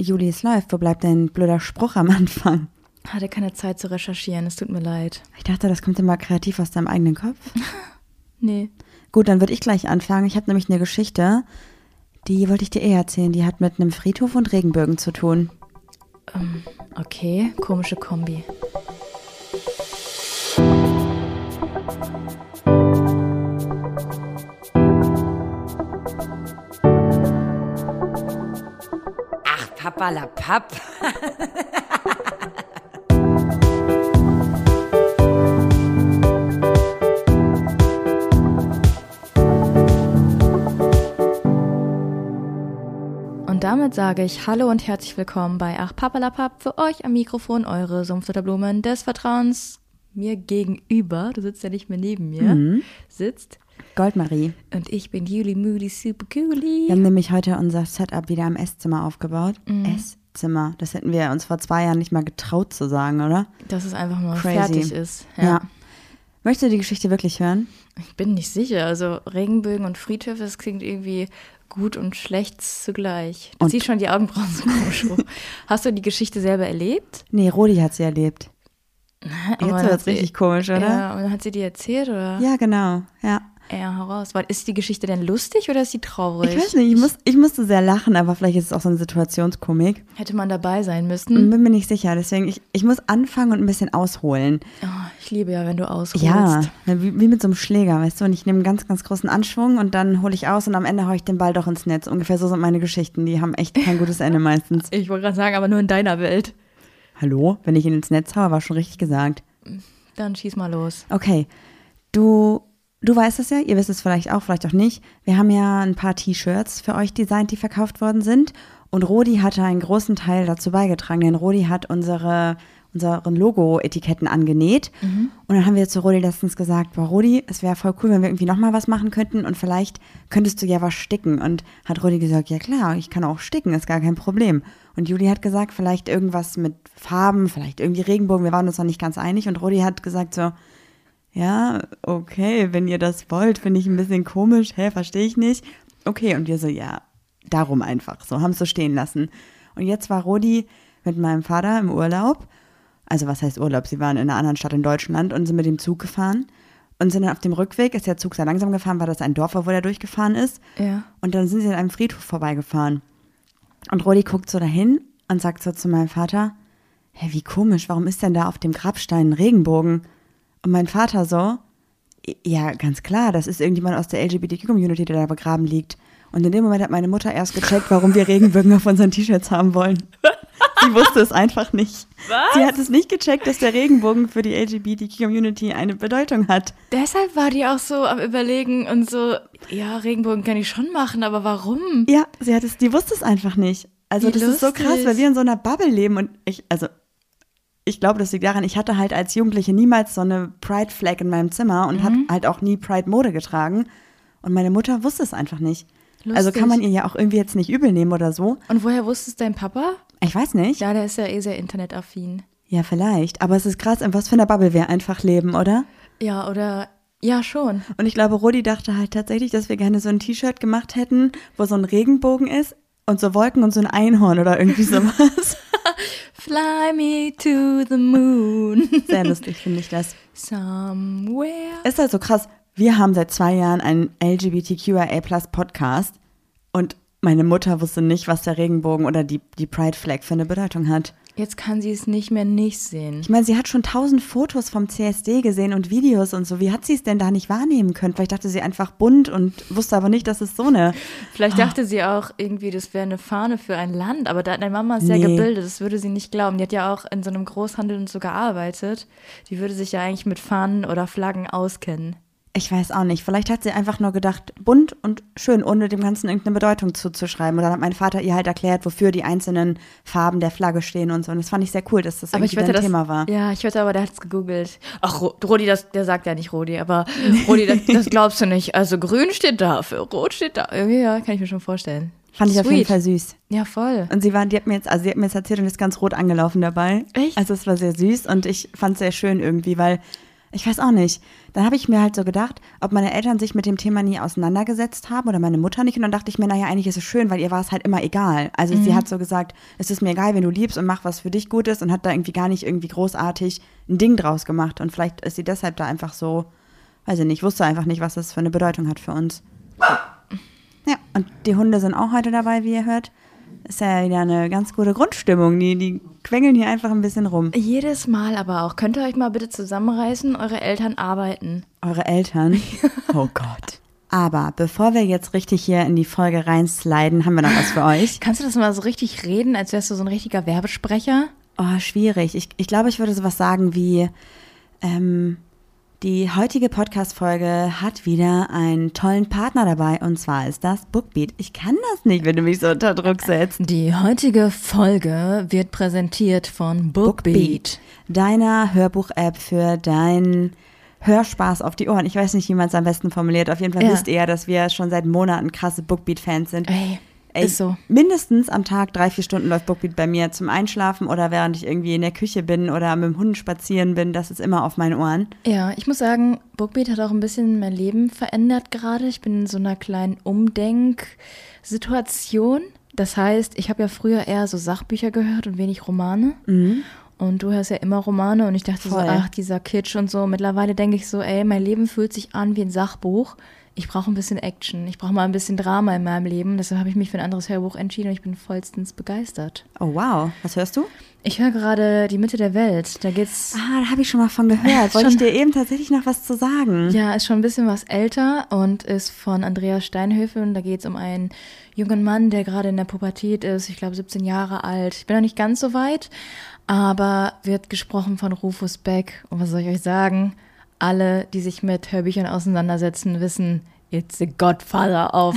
Juli, es läuft. Wo bleibt dein blöder Spruch am Anfang? Hatte keine Zeit zu recherchieren, es tut mir leid. Ich dachte, das kommt immer kreativ aus deinem eigenen Kopf. Nee. Gut, dann würde ich gleich anfangen. Ich habe nämlich eine Geschichte, die wollte ich dir eh erzählen. Die hat mit einem Friedhof und Regenbögen zu tun. Ähm, okay, komische Kombi. Ach, Papa la Papp. Und damit sage ich Hallo und herzlich willkommen bei Ach Papalapap. Für euch am Mikrofon eure Sumpfdotterblumen des Vertrauens. Mir gegenüber, du sitzt ja nicht mehr neben mir, sitzt. Goldmarie. Und ich bin Juli Moody Super Coolie. Wir haben nämlich heute unser Setup wieder im Esszimmer aufgebaut. Esszimmer. Das hätten wir uns vor zwei Jahren nicht mal getraut zu sagen, oder? Dass es einfach mal Crazy. fertig ist. Ja. Möchtest du die Geschichte wirklich hören? Ich bin nicht sicher. Also Regenbögen und Friedhöfe, das klingt irgendwie gut und schlecht zugleich. Du Und- ziehst schon die Augenbrauen so komisch hoch. Hast du die Geschichte selber erlebt? Nee, Rodi hat sie erlebt. Jetzt wird es richtig komisch, oder? Ja, und hat sie dir erzählt oder? Ja, genau. Ja. Ja, heraus. Ist die Geschichte denn lustig oder ist sie traurig? Ich weiß nicht, ich, muss, ich musste sehr lachen, aber vielleicht ist es auch so eine Situationskomik. Hätte man dabei sein müssen. bin mir nicht sicher, deswegen, ich, ich muss anfangen und ein bisschen ausholen. Oh, ich liebe ja, wenn du ausholst. Ja, wie, wie mit so einem Schläger, weißt du? Und ich nehme einen ganz, ganz großen Anschwung und dann hole ich aus und am Ende haue ich den Ball doch ins Netz. Ungefähr so sind meine Geschichten. Die haben echt kein gutes Ende meistens. Ich wollte gerade sagen, aber nur in deiner Welt. Hallo? Wenn ich ihn ins Netz haue, war schon richtig gesagt. Dann schieß mal los. Okay, du, du weißt es ja, ihr wisst es vielleicht auch, vielleicht auch nicht. Wir haben ja ein paar T-Shirts für euch designt, die verkauft worden sind. Und Rodi hatte einen großen Teil dazu beigetragen, denn Rodi hat unsere, unseren Logo-Etiketten angenäht. Und dann haben wir zu Rodi letztens gesagt, boah, Rodi, es wäre voll cool, wenn wir irgendwie nochmal was machen könnten und vielleicht könntest du ja was sticken. Und hat Rodi gesagt, ja klar, ich kann auch sticken, ist gar kein Problem. Und Juli hat gesagt, vielleicht irgendwas mit Farben, vielleicht irgendwie Regenbogen, wir waren uns noch nicht ganz einig. Und Rodi hat gesagt so, ja, okay, wenn ihr das wollt, finde ich ein bisschen komisch. Hä, verstehe ich nicht. Okay, und wir so, ja, darum einfach. So, haben es so stehen lassen. Und jetzt war Rodi mit meinem Vater im Urlaub. Also, was heißt Urlaub? Sie waren in einer anderen Stadt in Deutschland und sind mit dem Zug gefahren. Und sind dann auf dem Rückweg, ist der Zug sehr langsam gefahren, weil das ein Dorf war, wo der durchgefahren ist. Ja. Und dann sind sie an einem Friedhof vorbeigefahren. Und Rodi guckt so dahin und sagt so zu meinem Vater, hä, wie komisch, warum ist denn da auf dem Grabstein ein Regenbogen? Und mein Vater so, ja, ganz klar, das ist irgendjemand aus der LGBTQ-Community, der da begraben liegt. Und in dem Moment hat meine Mutter erst gecheckt, warum wir Regenbögen auf unseren T-Shirts haben wollen. Sie wusste es einfach nicht. Was? Sie hat es nicht gecheckt, dass der Regenbogen für die LGBTQ-Community eine Bedeutung hat. Deshalb war die auch so am Überlegen und so, ja, Regenbogen kann ich schon machen, aber warum? Ja, sie hat es, die wusste es einfach nicht. Also Wie das ist so lustig. krass, weil wir in so einer Bubble leben und ich, also ich glaube, das liegt daran, ich hatte halt als Jugendliche niemals so eine Pride-Flag in meinem Zimmer und habe Mhm. halt auch nie Pride-Mode getragen. Und meine Mutter wusste es einfach nicht. Also Lustig. kann man ihr ja auch irgendwie jetzt nicht übel nehmen oder so. Und woher wusste es dein Papa? Ich weiß nicht. Ja, der ist ja eh sehr internetaffin. Ja, vielleicht. Aber es ist krass, in was für einer Bubble wir einfach leben, oder? Ja, oder, ja, schon. Und ich glaube, Rodi dachte halt tatsächlich, dass wir gerne so ein T-Shirt gemacht hätten, wo so ein Regenbogen ist und so Wolken und so ein Einhorn oder irgendwie sowas. Fly me to the moon. Sehr lustig finde ich das. Somewhere. Ist halt so krass. Wir haben seit zwei Jahren einen LGBTQIA Podcast und meine Mutter wusste nicht, was der Regenbogen oder die, die Pride Flag für eine Bedeutung hat. Jetzt kann sie es nicht mehr nicht sehen. Ich meine, sie hat schon tausend Fotos vom CSD gesehen und Videos und so. Wie hat sie es denn da nicht wahrnehmen können? Vielleicht dachte sie einfach bunt und wusste aber nicht, dass es so eine. Vielleicht dachte sie auch irgendwie, das wäre eine Fahne für ein Land, aber da, deine Mama ist sehr Nee. gebildet, das würde sie nicht glauben. Die hat ja auch in so einem Großhandel und so gearbeitet. Die würde sich ja eigentlich mit Fahnen oder Flaggen auskennen. Ich weiß auch nicht. Vielleicht hat sie einfach nur gedacht, bunt und schön, ohne dem Ganzen irgendeine Bedeutung zuzuschreiben. Und dann hat mein Vater ihr halt erklärt, wofür die einzelnen Farben der Flagge stehen und so. Und das fand ich sehr cool, dass das Aber ich irgendwie ein das, Thema war. Ja, ich wette aber, der hat es gegoogelt. Ach, Ro- Rodi, das, der sagt ja nicht Rodi, aber Rodi, das, das glaubst du nicht. Also grün steht dafür, rot steht da. Ja, kann ich mir schon vorstellen. Fand ich auf jeden Sweet. Fall süß. Ja, voll. Und sie war, die hat mir jetzt, also sie hat mir jetzt erzählt und ist ganz rot angelaufen dabei. Echt? Also es war sehr süß und ich fand es sehr schön irgendwie, weil ich weiß auch nicht. Dann habe ich mir halt so gedacht, ob meine Eltern sich mit dem Thema nie auseinandergesetzt haben oder meine Mutter nicht. Und dann dachte ich mir, naja, eigentlich ist es schön, weil ihr war es halt immer egal. Also sie hat so gesagt, es ist mir egal, wenn du liebst und mach was für dich gut ist und hat da irgendwie gar nicht irgendwie großartig ein Ding draus gemacht. Und vielleicht ist sie deshalb da einfach so, weiß ich nicht, wusste einfach nicht, was das für eine Bedeutung hat für uns. Ja, und die Hunde sind auch heute dabei, wie ihr hört. Ist ja wieder eine ganz gute Grundstimmung. Die, die quengeln hier einfach ein bisschen rum. Jedes Mal aber auch. Könnt ihr euch mal bitte zusammenreißen? Eure Eltern arbeiten. Eure Eltern. Oh Gott. Aber bevor wir jetzt richtig hier in die Folge reinsliden, haben wir noch was für euch. Kannst du das mal so richtig reden, als wärst du so ein richtiger Werbesprecher? Oh, schwierig. Ich, ich glaube, ich würde sowas sagen wie, ähm, die heutige Podcast-Folge hat wieder einen tollen Partner dabei und zwar ist das Bookbeat. Ich kann das nicht, wenn du mich so unter Druck setzt. Die heutige Folge wird präsentiert von Bookbeat. Deiner Hörbuch-App für deinen Hörspaß auf die Ohren. Ich weiß nicht, wie man es am besten formuliert. Auf jeden Fall Ja. wisst ihr, dass wir schon seit Monaten krasse Bookbeat-Fans sind. Ey, Ey, ist so. Mindestens am Tag drei, vier Stunden läuft Bookbeat bei mir zum Einschlafen oder während ich irgendwie in der Küche bin oder mit dem Hund spazieren bin. Das ist immer auf meinen Ohren. Ja, ich muss sagen, Bookbeat hat auch ein bisschen mein Leben verändert gerade. Ich bin in so einer kleinen Umdenksituation. Das heißt, ich habe ja früher eher so Sachbücher gehört und wenig Romane. Und du hörst ja immer Romane und ich dachte Voll. so, ach, dieser Kitsch und so. Mittlerweile denke ich so, ey, mein Leben fühlt sich an wie ein Sachbuch. Ich brauche ein bisschen Action. Ich brauche mal ein bisschen Drama in meinem Leben. Deshalb habe ich mich für ein anderes Hörbuch entschieden und ich bin vollstens begeistert. Oh wow, was hörst du? Ich höre gerade Die Mitte der Welt. Da geht's Ah, da habe ich schon mal von gehört. Wollte ich dir eben tatsächlich noch was zu sagen. Ja, ist schon ein bisschen was älter und ist von Andreas Steinhöfe. Und da geht es um einen jungen Mann, der gerade in der Pubertät ist, ich glaube 17 Jahre alt. Ich bin noch nicht ganz so weit, aber wird gesprochen von Rufus Beck. Und was soll ich euch sagen? Alle, die sich mit Hörbüchern auseinandersetzen, wissen, it's the Godfather auf,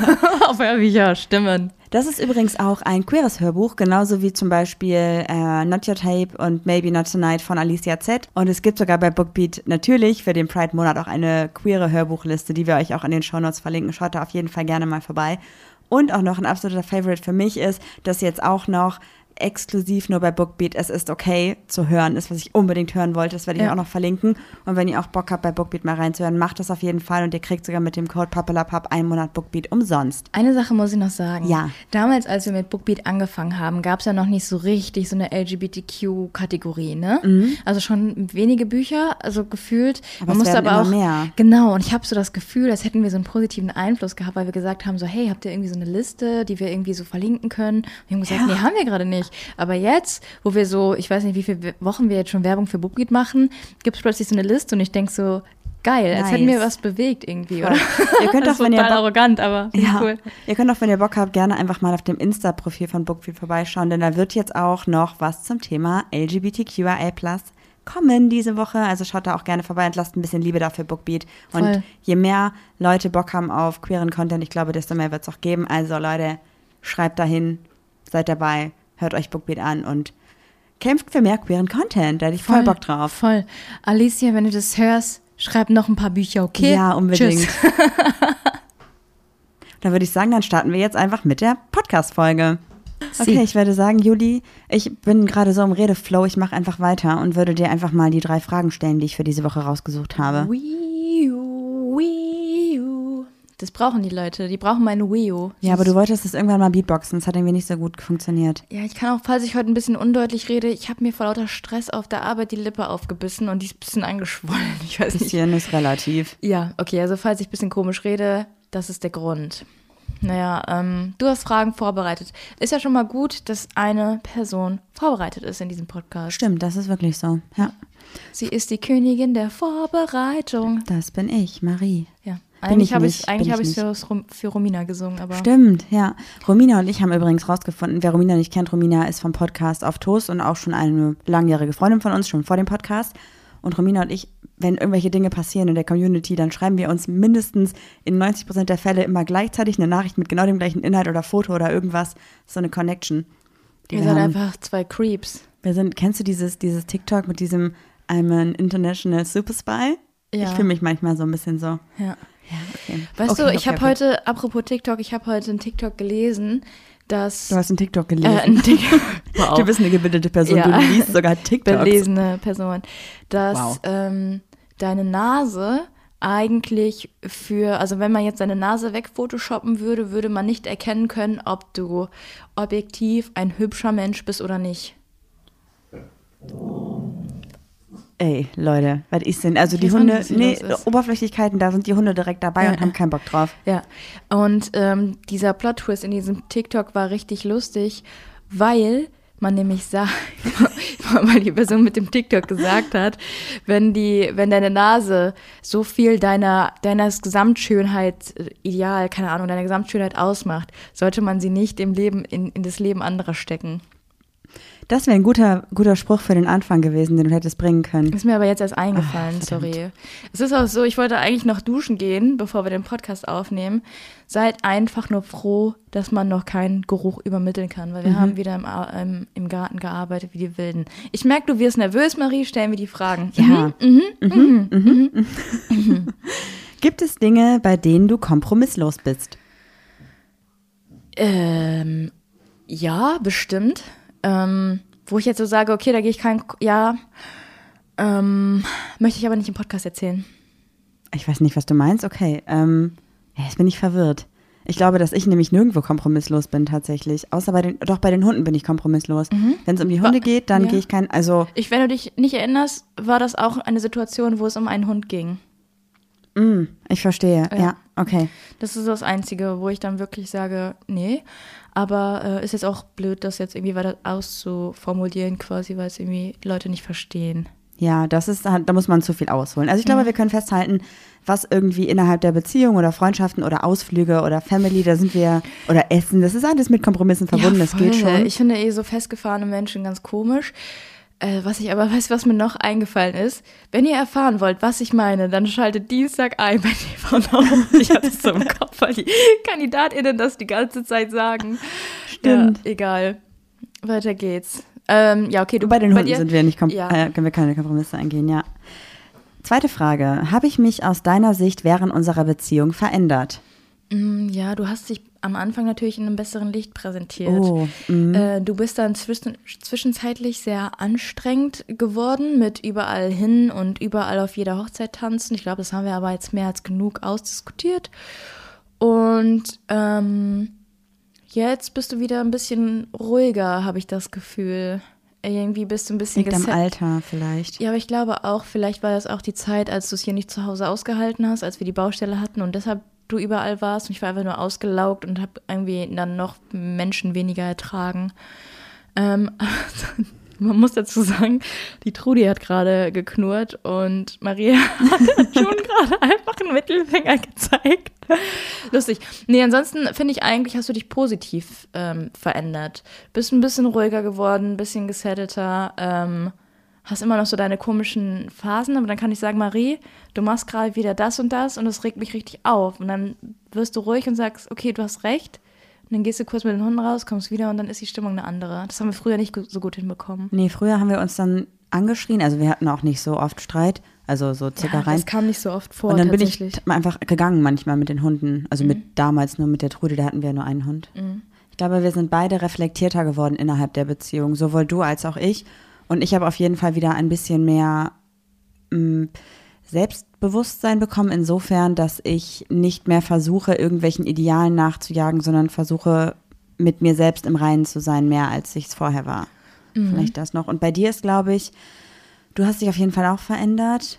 auf Hörbücher, Stimmen. Das ist übrigens auch ein queeres Hörbuch, genauso wie zum Beispiel äh, Not Your Tape und Maybe Not Tonight von Alicia Z. Und es gibt sogar bei Bookbeat natürlich für den Pride-Monat auch eine queere Hörbuchliste, die wir euch auch in den Shownotes verlinken. Schaut da auf jeden Fall gerne mal vorbei. Und auch noch ein absoluter Favorite für mich ist, dass jetzt auch noch exklusiv nur bei Bookbeat Es ist okay zu hören ist, was ich unbedingt hören wollte. Das werde ich Ja. auch noch verlinken. Und wenn ihr auch Bock habt, bei Bookbeat mal reinzuhören, macht das auf jeden Fall. Und ihr kriegt sogar mit dem Code PAPPELAPAP einen Monat Bookbeat umsonst. Eine Sache muss ich noch sagen. Ja. Damals, als wir mit Bookbeat angefangen haben, gab es ja noch nicht so richtig so eine LGBTQ-Kategorie, ne? Also schon wenige Bücher, also gefühlt. Mhm. Aber Man es musste aber immer auch. mehr. Genau, und ich habe so das Gefühl, als hätten wir so einen positiven Einfluss gehabt, weil wir gesagt haben, so, hey, habt ihr irgendwie so eine Liste, die wir irgendwie so verlinken können? Und wir haben gesagt, Ja. nee, haben wir gerade nicht. Aber jetzt, wo wir so, ich weiß nicht, wie viele Wochen wir jetzt schon Werbung für Bookbeat machen, gibt es plötzlich so eine Liste und ich denk so, geil, als hätten wir Nice. was bewegt irgendwie, oder? Ihr könnt Das auch, wenn ihr Bock arrogant, aber Ja, cool. ihr könnt auch, wenn ihr Bock habt, gerne einfach mal auf dem Insta-Profil von Bookbeat vorbeischauen, denn da wird jetzt auch noch was zum Thema LGBTQIA+ kommen diese Woche. Also schaut da auch gerne vorbei und lasst ein bisschen Liebe dafür Bookbeat. Und Voll. je mehr Leute Bock haben auf queeren Content, ich glaube, desto mehr wird es auch geben. Also Leute, schreibt dahin, seid dabei, hört euch Bookbeat an und kämpft für mehr queeren Content. Da hätte ich voll, Bock drauf. Voll. Alicia, wenn du das hörst, schreib noch ein paar Bücher, okay? Ja, unbedingt. Dann würde ich sagen, dann starten wir jetzt einfach mit der Podcast-Folge. Okay, ich würde sagen, Juli, ich bin gerade so im Redeflow, ich mache einfach weiter und würde dir einfach mal die drei Fragen stellen, die ich für diese Woche rausgesucht habe. Wii U. Das brauchen die Leute, die brauchen meine Wii U. Ja, aber du wolltest es irgendwann mal beatboxen, das hat irgendwie nicht so gut funktioniert. Ja, ich kann auch, falls ich heute ein bisschen undeutlich rede, ich habe mir vor lauter Stress auf der Arbeit die Lippe aufgebissen und die ist ein bisschen angeschwollen. Ich weiß nicht. Bisschen ist relativ. Ja, okay, also falls ich ein bisschen komisch rede, das ist der Grund. Naja, ähm, du hast Fragen vorbereitet. Ist ja schon mal gut, dass eine Person vorbereitet ist in diesem Podcast. Stimmt, das ist wirklich so. Ja, Sie ist die Königin der Vorbereitung. das bin ich, Marie. Ja, Eigentlich ich habe ich eigentlich bin habe ich ich für, für Romina gesungen, aber Stimmt, ja. Romina und ich haben übrigens rausgefunden, wer Romina nicht kennt, Romina ist vom Podcast auf Toast und auch schon eine langjährige Freundin von uns, schon vor dem Podcast. Und Romina und ich, wenn irgendwelche Dinge passieren in der Community, dann schreiben wir uns mindestens in 90 Prozent der Fälle immer gleichzeitig eine Nachricht mit genau dem gleichen Inhalt oder Foto oder irgendwas. So eine Connection. ihr seid haben. einfach zwei Creeps. Wir sind, kennst du dieses, dieses TikTok mit diesem I'm an International Super Spy? Ja. Ich fühle mich manchmal so ein bisschen so. Ja. Ja, okay. Weißt okay, du, ich okay, habe okay. heute, apropos TikTok, ich habe heute einen TikTok gelesen, dass Du hast einen TikTok äh, gelesen. ein TikTok, wow. Du bist eine gebildete Person, Ja. du liest sogar TikToks. belesene Person, dass Wow. ähm, deine Nase eigentlich für, also wenn man jetzt deine Nase wegphotoshoppen würde, würde man nicht erkennen können, ob du objektiv ein hübscher Mensch bist oder nicht. Ey, Leute, was ist denn? Also die weiß auch Hunde, nicht, nee. Oberflächlichkeiten, da sind die Hunde direkt dabei Ja, und haben keinen Bock drauf. Ja, und ähm, dieser Plot-Twist in diesem TikTok war richtig lustig, weil man nämlich sagt, weil die Person mit dem TikTok gesagt hat, wenn die, wenn deine Nase so viel deiner, deines Gesamtschönheit, äh, ideal, keine Ahnung, deiner Gesamtschönheit ausmacht, sollte man sie nicht im Leben, in, in das Leben anderer stecken. Das wäre ein guter, guter Spruch für den Anfang gewesen, den du hättest bringen können. Ist mir aber jetzt erst eingefallen, Ah, verdammt. sorry. Es ist auch so, ich wollte eigentlich noch duschen gehen, bevor wir den Podcast aufnehmen. Seid einfach nur froh, dass man noch keinen Geruch übermitteln kann, weil wir haben wieder im, im, im Garten gearbeitet wie die Wilden. Ich merke, du wirst nervös, Marie, stellen wir die Fragen. Ja. Mhm. Mhm, mhm, mhm. Gibt es Dinge, bei denen du kompromisslos bist? Ähm, ja, bestimmt. Ähm, wo ich jetzt so sage, okay, da gehe ich kein, ja, ähm, möchte ich aber nicht im Podcast erzählen. Ich weiß nicht, was du meinst. Okay, ähm, ja, jetzt bin ich verwirrt. Ich glaube, dass ich nämlich nirgendwo kompromisslos bin tatsächlich. Außer bei den, doch bei den Hunden bin ich kompromisslos. Wenn es um die Hunde geht, dann ja. gehe ich kein, also, Ich, wenn du dich nicht erinnerst, war das auch eine Situation, wo es um einen Hund ging. mm, ich verstehe. Ja. Ja, okay. Das ist das Einzige, wo ich dann wirklich sage, nee. Aber äh, ist jetzt auch blöd, das jetzt irgendwie weiter auszuformulieren, quasi, weil es irgendwie Leute nicht verstehen. Ja, das ist, da muss man zu viel ausholen. Also ich glaube, wir können festhalten, was irgendwie innerhalb der Beziehung oder Freundschaften oder Ausflüge oder Family, da sind wir, oder Essen, das ist alles mit Kompromissen verbunden, das geht schon. Ich finde eh so festgefahrene Menschen ganz komisch. Äh, was ich aber weiß, was mir noch eingefallen ist. Wenn ihr erfahren wollt, was ich meine, dann schaltet Dienstag ein bei TV Now. Ich hatte es so im Kopf, weil die KandidatInnen das die ganze Zeit sagen. Stimmt. Ja, egal. Weiter geht's. Ähm, ja, okay, du Bei den Hunden dir? sind wir nicht, Ja. äh, können wir keine Kompromisse eingehen, ja. Zweite Frage. Habe ich mich aus deiner Sicht während unserer Beziehung verändert? Mm, Ja, du hast dich am Anfang natürlich in einem besseren Licht präsentiert. Oh, mhm. Äh, du bist dann zwischen, zwischenzeitlich sehr anstrengend geworden mit überall hin und überall auf jeder Hochzeit tanzen. Ich glaube, das haben wir aber jetzt mehr als genug ausdiskutiert. Und ähm, jetzt bist du wieder ein bisschen ruhiger, habe ich das Gefühl. Irgendwie bist du ein bisschen Liegt am Alter vielleicht. ja, aber ich glaube auch, vielleicht war das auch die Zeit, als du es hier nicht zu Hause ausgehalten hast, als wir die Baustelle hatten und deshalb du überall warst und ich war einfach nur ausgelaugt und habe irgendwie dann noch Menschen weniger ertragen. Ähm, man muss dazu sagen, die Trudi hat gerade geknurrt und Maria hat schon gerade einfach einen Mittelfinger gezeigt. Lustig. Nee, ansonsten finde ich eigentlich, hast du dich positiv ähm, verändert. Bist ein bisschen ruhiger geworden, ein bisschen gesettelter. Ähm, hast immer noch so deine komischen Phasen, aber dann kann ich sagen, Marie, du machst gerade wieder das und das und das regt mich richtig auf. Und dann wirst du ruhig und sagst, okay, du hast recht. Und dann gehst du kurz mit den Hunden raus, kommst wieder und dann ist die Stimmung eine andere. Das haben wir früher nicht so gut hinbekommen. Nee, früher haben wir uns dann angeschrien, also wir hatten auch nicht so oft Streit, also so Ja, Zuckereien. das kam nicht so oft vor, und dann bin ich einfach gegangen manchmal mit den Hunden. Also Mhm. mit damals nur mit der Trude, da hatten wir nur einen Hund. Ich glaube, wir sind beide reflektierter geworden innerhalb der Beziehung, sowohl du als auch ich. Und ich habe auf jeden Fall wieder ein bisschen mehr mh, Selbstbewusstsein bekommen, insofern, dass ich nicht mehr versuche, irgendwelchen Idealen nachzujagen, sondern versuche, mit mir selbst im Reinen zu sein, mehr als ich es vorher war. Mhm. Vielleicht das noch. Und bei dir ist, glaube ich, du hast dich auf jeden Fall auch verändert.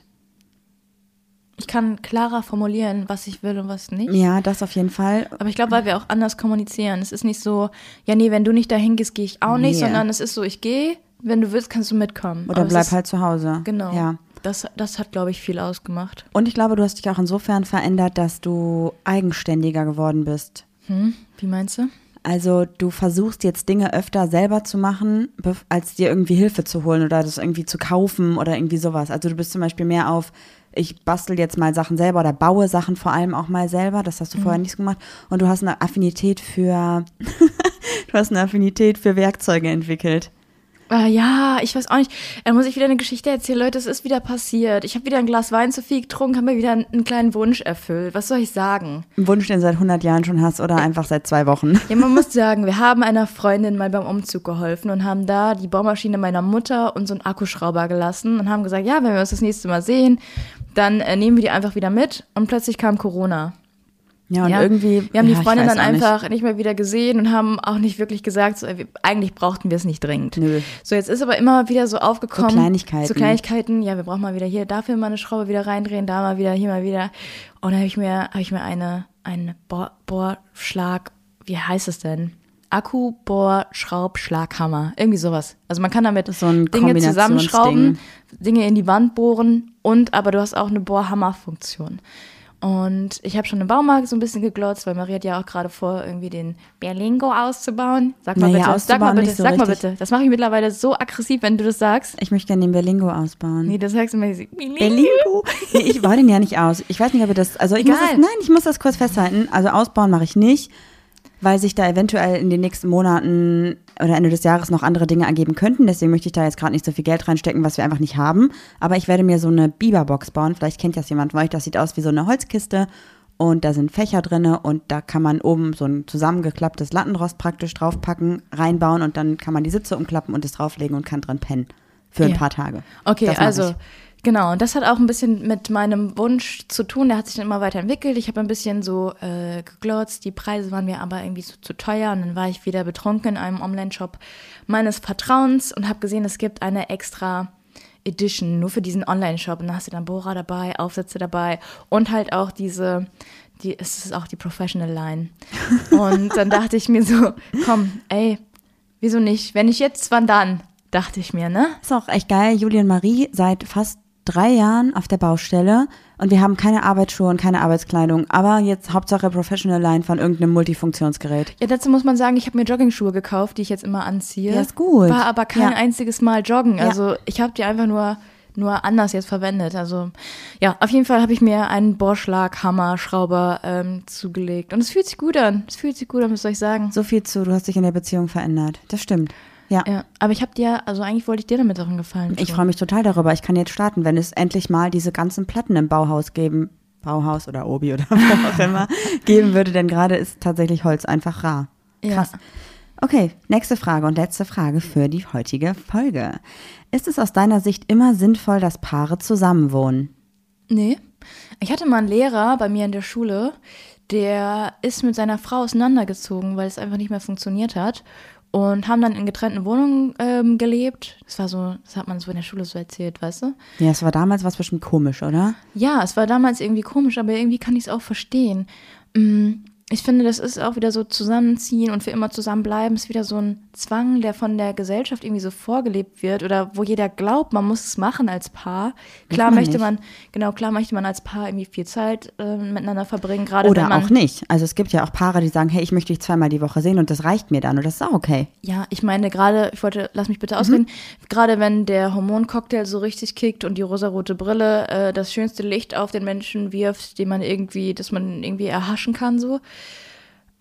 Ich kann klarer formulieren, was ich will und was nicht. Ja, das auf jeden Fall. Aber ich glaube, weil wir auch anders kommunizieren. Es ist nicht so, ja, nee, wenn du nicht dahin gehst, gehe ich auch nicht, Nee. sondern es ist so, ich gehe, wenn du willst, kannst du mitkommen. Oder Aber bleib ist, halt zu Hause. Genau. Ja. Das, das hat, glaube ich, viel ausgemacht. Und ich glaube, du hast dich auch insofern verändert, dass du eigenständiger geworden bist. Hm? Wie meinst du? Also du versuchst jetzt Dinge öfter selber zu machen, als dir irgendwie Hilfe zu holen oder das irgendwie zu kaufen oder irgendwie sowas. Also du bist zum Beispiel mehr auf, ich bastel jetzt mal Sachen selber oder baue Sachen vor allem auch mal selber. Das hast du vorher nicht gemacht. Und du hast eine Affinität für, du hast eine Affinität für Werkzeuge entwickelt. Ah, ja, ich weiß auch nicht. Da muss ich wieder eine Geschichte erzählen. Leute, es ist wieder passiert. Ich habe wieder ein Glas Wein zu viel getrunken, habe mir wieder einen, einen kleinen Wunsch erfüllt. Was soll ich sagen? Ein Wunsch, den du seit 100 Jahren schon hast oder einfach seit zwei Wochen. Ja, man muss sagen, wir haben einer Freundin mal beim Umzug geholfen und haben da die Bohrmaschine meiner Mutter und so einen Akkuschrauber gelassen und haben gesagt, ja, wenn wir uns das nächste Mal sehen, dann äh, nehmen wir die einfach wieder mit und plötzlich kam Corona. Ja, und Ja, irgendwie. Wir haben die ja, ich Freundin dann auch nicht. einfach nicht. mehr wieder gesehen und haben auch nicht wirklich gesagt, so, eigentlich brauchten wir es nicht dringend. Nö. So, jetzt ist aber immer wieder so aufgekommen. So Kleinigkeiten. So Kleinigkeiten, ja, wir brauchen mal wieder hier, dafür mal eine Schraube wieder reindrehen, da mal wieder, hier mal wieder. Und dann habe ich mir, habe ich mir eine, einen Bohr, Bohrschlag, wie heißt es denn? Akku-Bohr-Schraubschlaghammer. Irgendwie sowas. Also man kann damit so ein Dinge zusammenschrauben. Dinge in die Wand bohren und aber du hast auch eine Bohrhammerfunktion. Und ich habe schon im Baumarkt so ein bisschen geglotzt, weil Marie hat ja auch gerade vor, irgendwie den Berlingo auszubauen. Sag mal Naja, bitte, sag mal bitte, so sag mal richtig. bitte. Das mache ich mittlerweile so aggressiv, wenn du das sagst. Ich möchte gerne den Berlingo ausbauen. Nee, das sagst du mir. Berlingo. Berlingo? Nee, ich baue den ja nicht aus. Ich weiß nicht, ob ihr das. Also ich muss Egal. das, nein, ich muss das kurz festhalten. Also ausbauen mache ich nicht, weil sich da eventuell in den nächsten Monaten oder Ende des Jahres noch andere Dinge ergeben könnten. Deswegen möchte ich da jetzt gerade nicht so viel Geld reinstecken, was wir einfach nicht haben. Aber ich werde mir so eine Biberbox bauen. Vielleicht kennt das jemand von euch. Das sieht aus wie so eine Holzkiste. Und da sind Fächer drinne und da kann man oben so ein zusammengeklapptes Lattenrost praktisch draufpacken, reinbauen und dann kann man die Sitze umklappen und es drauflegen und kann drin pennen. Für ein Ja. paar Tage. Okay, also ich. Genau, und das hat auch ein bisschen mit meinem Wunsch zu tun. Der hat sich dann immer weiterentwickelt. Ich habe ein bisschen so äh, geglotzt. Die Preise waren mir aber irgendwie so zu teuer. Und dann war ich wieder betrunken in einem Online-Shop meines Vertrauens und habe gesehen, es gibt eine extra Edition nur für diesen Online-Shop. Und da hast du dann Bohrer dabei, Aufsätze dabei und halt auch diese, die, es ist auch die Professional Line. Und dann dachte ich mir so, komm, ey, wieso nicht? Wenn nicht jetzt, wann dann? Dachte ich mir, ne? Ist auch echt geil. Julie und Marie seit fast drei Jahren auf der Baustelle und wir haben keine Arbeitsschuhe und keine Arbeitskleidung. Aber jetzt Hauptsache Professional Line von irgendeinem Multifunktionsgerät. Ja, dazu muss man sagen, ich habe mir Joggingschuhe gekauft, die ich jetzt immer anziehe. Ja, ist gut. War aber kein Ja. einziges Mal joggen. Ja. Also ich habe die einfach nur nur anders jetzt verwendet. Also ja, auf jeden Fall habe ich mir einen Bohrschlag, Hammer, Schrauber ähm, zugelegt. Und es fühlt sich gut an. Es fühlt sich gut an, was soll ich sagen? So viel zu, du hast dich in der Beziehung verändert. Das stimmt. Ja. Ja, aber ich habe dir, also eigentlich wollte ich dir damit auch einen Gefallen tun. Ich freue mich total darüber. Ich kann jetzt starten, wenn es endlich mal diese ganzen Platten im Bauhaus geben, Bauhaus oder Obi oder wo auch immer, geben würde, denn gerade ist tatsächlich Holz einfach rar. Ja. Krass. Okay, nächste Frage und letzte Frage für die heutige Folge. Ist es aus deiner Sicht immer sinnvoll, dass Paare zusammenwohnen? Nee. Ich hatte mal einen Lehrer bei mir in der Schule, der ist mit seiner Frau auseinandergezogen, weil es einfach nicht mehr funktioniert hat. Und haben dann in getrennten Wohnungen ähm, gelebt. Das war so, das hat man so in der Schule so erzählt, weißt du? Ja, es war damals was bestimmt komisch, oder? Ja, es war damals irgendwie komisch, aber irgendwie kann ich es auch verstehen. Mm, Ich finde, das ist auch wieder so zusammenziehen und für immer zusammenbleiben, ist wieder so ein Zwang, der von der Gesellschaft irgendwie so vorgelebt wird oder wo jeder glaubt, man muss es machen als Paar. Klar man möchte nicht. man, genau, klar möchte man als Paar irgendwie viel Zeit äh, miteinander verbringen, gerade Oder man auch nicht. Also es gibt ja auch Paare, die sagen, hey, ich möchte dich zweimal die Woche sehen und das reicht mir dann und das ist auch okay. Ja, ich meine gerade, ich wollte, lass mich bitte ausreden, gerade wenn der Hormoncocktail so richtig kickt und die rosarote Brille äh, das schönste Licht auf den Menschen wirft, den man irgendwie, das man irgendwie erhaschen kann, so.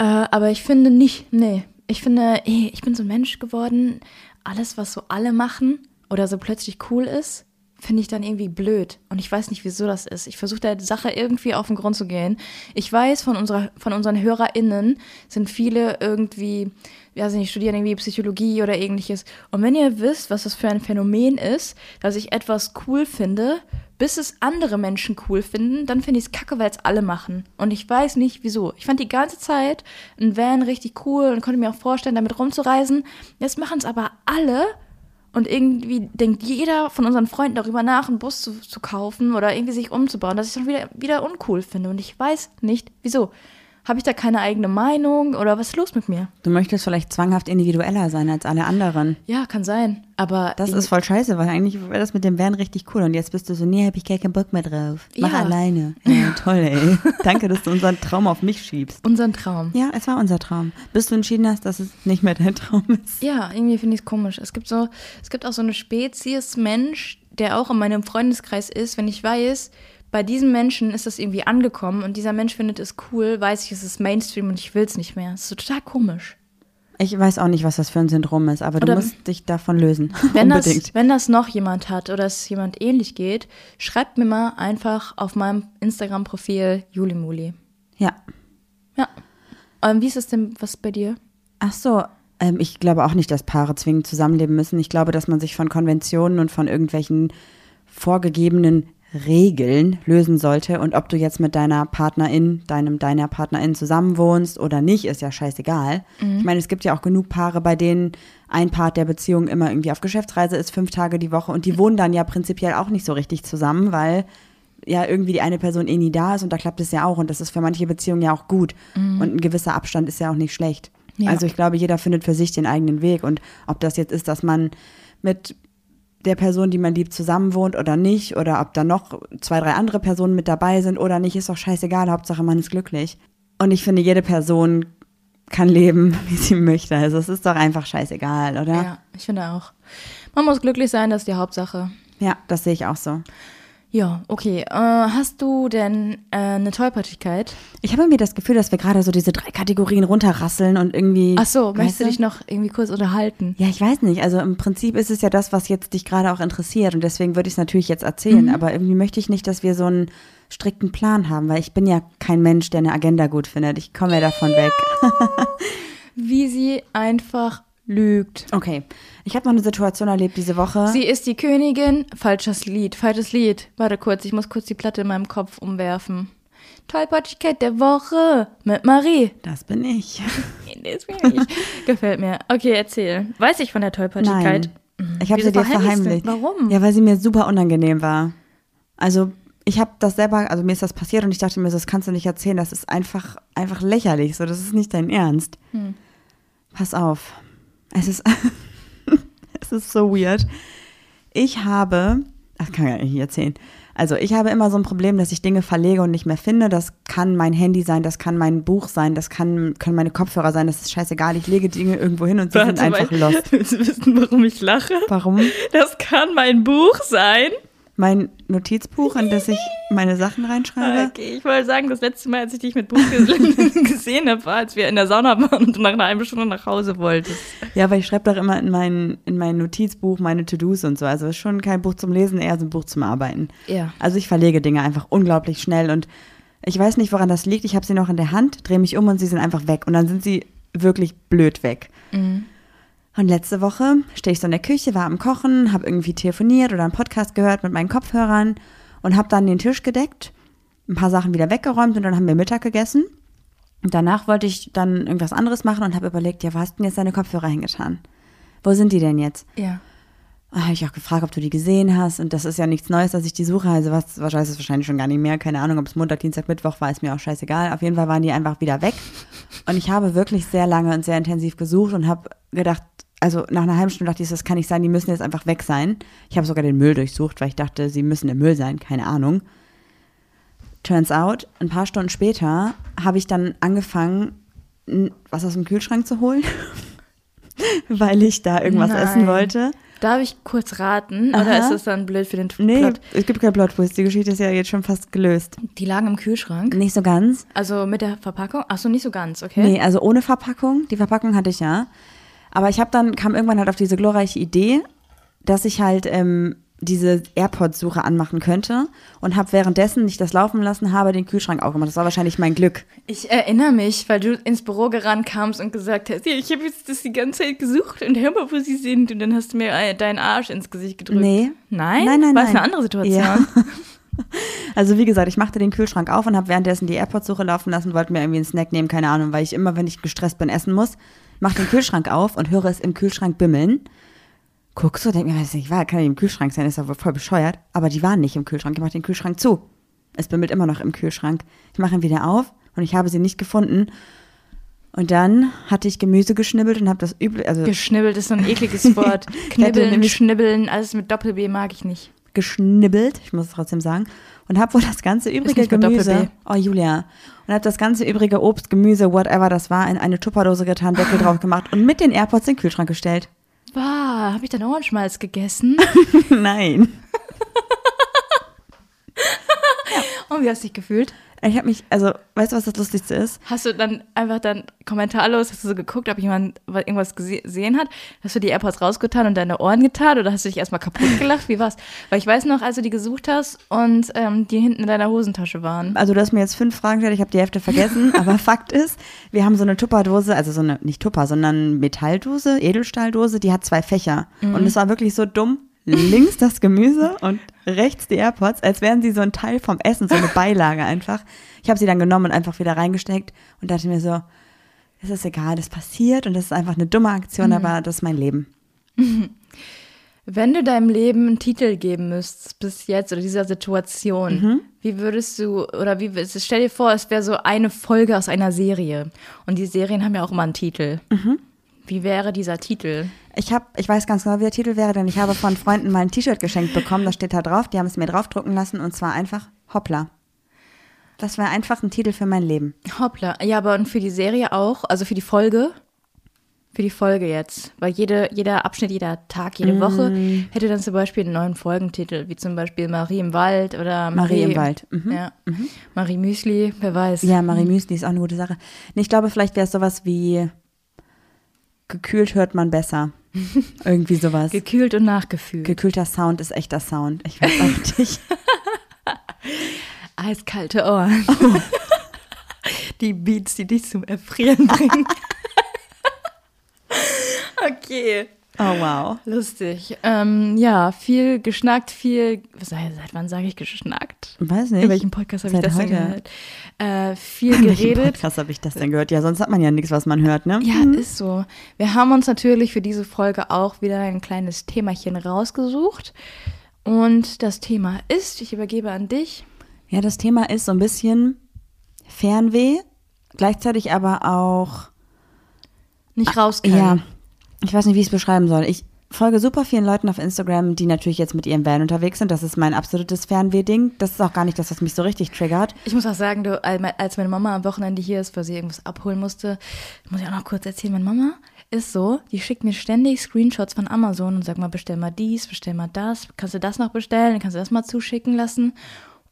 Äh, aber ich finde nicht, nee. Ich finde, eh, ich bin so ein Mensch geworden, alles, was so alle machen oder so plötzlich cool ist, finde ich dann irgendwie blöd. Und ich weiß nicht, wieso das ist. Ich versuche der Sache irgendwie auf den Grund zu gehen. Ich weiß, von, unserer, von unseren HörerInnen sind viele irgendwie, weiß nicht, studieren irgendwie Psychologie oder ähnliches. Und wenn ihr wisst, was das für ein Phänomen ist, dass ich etwas cool finde, bis es andere Menschen cool finden, dann finde ich es kacke, weil es alle machen. Und ich weiß nicht, wieso. Ich fand die ganze Zeit ein Van richtig cool und konnte mir auch vorstellen, damit rumzureisen. Jetzt machen es aber alle und irgendwie denkt jeder von unseren Freunden darüber nach, einen Bus zu, zu kaufen oder irgendwie sich umzubauen, dass ich dann wieder, wieder uncool finde. Und ich weiß nicht, wieso. Habe ich da keine eigene Meinung oder was ist los mit mir? Du möchtest vielleicht zwanghaft individueller sein als alle anderen. Ja, kann sein. Aber Das ist voll scheiße, weil eigentlich wäre das mit dem Van richtig cool und jetzt bist du so, nee, hab ich gar keinen Bock mehr drauf. Mach Ja. alleine. Ja, toll, ey. Danke, dass du unseren Traum auf mich schiebst. unseren Traum. Ja, es war unser Traum. Bis du entschieden hast, dass es nicht mehr dein Traum ist. Ja, irgendwie finde ich es komisch. Es gibt so, es gibt auch so eine Spezies Mensch, der auch in meinem Freundeskreis ist, wenn ich weiß, bei diesem Menschen ist das irgendwie angekommen und dieser Mensch findet es cool, weiß ich, es ist Mainstream und ich will es nicht mehr. Es ist so total komisch. Ich weiß auch nicht, was das für ein Syndrom ist, aber du Oder- musst dich davon lösen. Wenn das, wenn das noch jemand hat oder es jemand ähnlich geht, schreibt mir mal einfach auf meinem Instagram-Profil Julimuli. ja. Ja. Ähm, wie ist es denn, was bei dir? Ach so, ähm, ich glaube auch nicht, dass Paare zwingend zusammenleben müssen. Ich glaube, dass man sich von Konventionen und von irgendwelchen vorgegebenen Regeln lösen sollte. Und ob du jetzt mit deiner Partnerin, deinem, deiner Partnerin zusammenwohnst oder nicht, ist ja scheißegal. Ich meine, es gibt ja auch genug Paare, bei denen ein Part der Beziehung immer irgendwie auf Geschäftsreise ist, fünf Tage die Woche. Und die wohnen dann ja prinzipiell auch nicht so richtig zusammen, weil ja irgendwie die eine Person eh nie da ist. Und da klappt es ja auch. Und das ist für manche Beziehungen ja auch gut. Und ein gewisser Abstand ist ja auch nicht schlecht. Ja. Also ich glaube, jeder findet für sich den eigenen Weg. Und ob das jetzt ist, dass man mit der Person, die man liebt, zusammenwohnt oder nicht oder ob da noch zwei, drei andere Personen mit dabei sind oder nicht, ist doch scheißegal, Hauptsache man ist glücklich. Und ich finde, jede Person kann leben, wie sie möchte. Also es ist doch einfach scheißegal, oder? Ja, ich finde auch. Man muss glücklich sein, das ist die Hauptsache. Ja, das sehe ich auch so. Ja, okay. Äh, hast du denn äh, eine Tollpatschigkeit? Ich habe irgendwie das Gefühl, dass wir gerade so diese drei Kategorien runterrasseln und irgendwie. Ach so, möchtest du du? dich noch irgendwie kurz unterhalten? Ja, ich weiß nicht. Also im Prinzip ist es ja das, was jetzt dich gerade auch interessiert und deswegen würde ich es natürlich jetzt erzählen. Aber irgendwie möchte ich nicht, dass wir so einen strikten Plan haben, weil ich bin ja kein Mensch, der eine Agenda gut findet. Ich komme ja davon weg. Wie sie einfach lügt. Okay, ich habe noch eine Situation erlebt diese Woche. Sie ist die Königin. Falsches Lied, falsches Lied. Warte kurz, ich muss kurz die Platte in meinem Kopf umwerfen. Tollpatschigkeit der Woche mit Marie. das bin ich. Das bin ich. Gefällt mir. Okay, erzähl. Weiß ich von der Tollpatschigkeit? Nein, ich habe sie dir verheimlicht. Warum? Ja, weil sie mir super unangenehm war. Also ich habe das selber, also mir ist das passiert und ich dachte mir, das kannst du nicht erzählen. Das ist einfach, einfach lächerlich. So, das ist nicht dein Ernst. Hm. Pass auf. Es ist, es ist so weird. Ich habe, ach, kann ich nicht erzählen. Also ich habe immer so ein Problem, dass ich Dinge verlege und nicht mehr finde. Das kann mein Handy sein, das kann mein Buch sein, das kann, können meine Kopfhörer sein. Das ist scheißegal. Ich lege Dinge irgendwo hin und sie sind einfach lost. Willst du wissen, warum ich lache? Warum? Das kann mein Buch sein. Mein Notizbuch, in das ich meine Sachen reinschreibe. Okay, ich wollte sagen, das letzte Mal, als ich dich mit Buch ges- gesehen habe, war, als wir in der Sauna waren und du nach einer halben Stunde nach Hause wolltest. Ja, weil ich schreibe doch immer in mein, in mein Notizbuch meine To-Dos und so. Also es ist schon kein Buch zum Lesen, eher so ein Buch zum Arbeiten. Ja. Also ich verlege Dinge einfach unglaublich schnell und ich weiß nicht, woran das liegt. Ich habe sie noch in der Hand, drehe mich um und sie sind einfach weg. Und dann sind sie wirklich blöd weg. Und letzte Woche stehe ich so in der Küche, war am Kochen, habe irgendwie telefoniert oder einen Podcast gehört mit meinen Kopfhörern und habe dann den Tisch gedeckt, ein paar Sachen wieder weggeräumt und dann haben wir Mittag gegessen. Und danach wollte ich dann irgendwas anderes machen und habe überlegt, ja, wo hast du denn jetzt deine Kopfhörer hingetan? Wo sind die denn jetzt? Ja. Da habe ich auch gefragt, ob du die gesehen hast. Und das ist ja nichts Neues, dass ich die suche. Also was, was weiß es wahrscheinlich schon gar nicht mehr. Keine Ahnung, ob es Montag, Dienstag, Mittwoch war, ist mir auch scheißegal. Auf jeden Fall waren die einfach wieder weg. Und ich habe wirklich sehr lange und sehr intensiv gesucht und habe gedacht, also nach einer halben Stunde dachte ich, das kann nicht sein, die müssen jetzt einfach weg sein. Ich habe sogar den Müll durchsucht, weil ich dachte, sie müssen im Müll sein. Keine Ahnung. Turns out, ein paar Stunden später habe ich dann angefangen, was aus dem Kühlschrank zu holen, weil ich da irgendwas Nein. essen wollte. Darf ich kurz raten? Oder Aha. ist das dann blöd für den Nee, Plot? es gibt keinen Plot-Twist. Die Geschichte ist ja jetzt schon fast gelöst. Die lagen im Kühlschrank. Nicht so ganz. Also mit der Verpackung? Achso, nicht so ganz, okay. Nee, also ohne Verpackung. Die Verpackung hatte ich ja. Aber ich habe dann, kam irgendwann halt auf diese glorreiche Idee, dass ich halt ähm, diese AirPods-Suche anmachen könnte und habe währenddessen ich das laufen lassen habe, den Kühlschrank aufgemacht. Das war wahrscheinlich mein Glück. Ich erinnere mich, weil du ins Büro gerannt kamst und gesagt hast, ja, ich habe jetzt das die ganze Zeit gesucht und hör mal, wo sie sind. Und dann hast du mir äh, deinen Arsch ins Gesicht gedrückt. Nee. Nein? Nein, nein, War es eine andere Situation? Ja. Also wie gesagt, ich machte den Kühlschrank auf und habe währenddessen die AirPods-Suche laufen lassen, wollte mir irgendwie einen Snack nehmen, keine Ahnung, weil ich immer, wenn ich gestresst bin, essen muss. Mach den Kühlschrank auf und höre es im Kühlschrank bimmeln. Guck so, denk mir, ist nicht wahr, kann ja nicht im Kühlschrank sein, ist wohl voll bescheuert. Aber die waren nicht im Kühlschrank, ich mach den Kühlschrank zu. Es bimmelt immer noch im Kühlschrank. Ich mache ihn wieder auf und ich habe sie nicht gefunden. Und dann hatte ich Gemüse geschnibbelt und habe das übel, also Geschnibbelt ist so ein ekliges Wort. Knibbeln, schnibbeln, alles mit Doppel-B mag ich nicht. geschnibbelt, ich muss es trotzdem sagen, und habe wohl das ganze übrige Gemüse, oh Julia, und habe das ganze übrige Obst, Gemüse, whatever das war, in eine Tupperdose getan, Deckel drauf gemacht und mit den AirPods in den Kühlschrank gestellt. Wow, habe ich dann Ohrenschmalz gegessen? Nein. Und wie hast du dich gefühlt? Ich habe mich, also, weißt du, was das Lustigste ist? Hast du dann einfach dann kommentarlos, hast du so geguckt, ob jemand was- irgendwas gese- gesehen hat? Hast du die AirPods rausgetan und deine Ohren getan oder hast du dich erstmal kaputt gelacht? Wie war's? Weil ich weiß noch, als du die gesucht hast und ähm, die hinten in deiner Hosentasche waren. Also, du hast mir jetzt fünf Fragen gestellt, ich habe die Hälfte vergessen, aber Fakt ist, wir haben so eine Tupperdose, also so eine, nicht Tupper, sondern Metalldose, Edelstahldose, die hat zwei Fächer. Und es war wirklich so dumm links das Gemüse und rechts die AirPods, als wären sie so ein Teil vom Essen, so eine Beilage einfach. Ich habe sie dann genommen und einfach wieder reingesteckt und dachte mir so, es ist egal, das passiert und das ist einfach eine dumme Aktion, aber das ist mein Leben. Wenn du deinem Leben einen Titel geben müsstest bis jetzt oder dieser Situation, wie würdest du, oder wie, stell dir vor, es wäre so eine Folge aus einer Serie. Und die Serien haben ja auch immer einen Titel. Wie wäre dieser Titel? Ich habe, ich weiß ganz genau, wie der Titel wäre, denn ich habe von Freunden mal ein T-Shirt geschenkt bekommen, das steht da drauf, die haben es mir draufdrucken lassen und zwar einfach Hoppla. Das wäre einfach ein Titel für mein Leben. Hoppla. Ja, aber und für die Serie auch, also für die Folge? Für die Folge jetzt. Weil jede, jeder Abschnitt, jeder Tag, jede Mm. Woche hätte dann zum Beispiel einen neuen Folgentitel, wie zum Beispiel Marie im Wald oder Marie im Wald. Mhm. Ja. Marie Müsli, wer weiß. Ja, Marie Müsli ist auch eine gute Sache. Nee, ich glaube, vielleicht wäre es sowas wie gekühlt hört man besser. Irgendwie sowas. Gekühlt und nachgefühlt. Gekühlter Sound ist echter Sound. Ich weiß auch nicht. Eiskalte Ohren. Oh. die Beats, die dich zum Erfrieren bringen. okay. Oh wow. Lustig. Ähm, ja, viel geschnackt, viel. Seit, seit wann sage ich geschnackt? Weiß nicht. In welchem Podcast habe ich das denn heute. gehört? Äh, viel In welchem geredet. Podcast habe ich das denn gehört? Ja, sonst hat man ja nichts, was man hört, ne? Ja, ist so. Wir haben uns natürlich für diese Folge auch wieder ein kleines Themachen rausgesucht. Und das Thema ist, ich übergebe an dich. Ja, das Thema ist so ein bisschen Fernweh, gleichzeitig aber auch Nicht rauskommen. Ja, ich weiß nicht, wie ich es beschreiben soll. Ich folge super vielen Leuten auf Instagram, die natürlich jetzt mit ihrem Van unterwegs sind. Das ist mein absolutes Fernweh-Ding. Das ist auch gar nicht das, was mich so richtig triggert. Ich muss auch sagen, du, als meine Mama am Wochenende hier ist, weil sie irgendwas abholen musste, muss ich auch noch kurz erzählen. Meine Mama ist so, die schickt mir ständig Screenshots von Amazon und sagt mal, bestell mal dies, bestell mal das. Kannst du das noch bestellen? Kannst du das mal zuschicken lassen?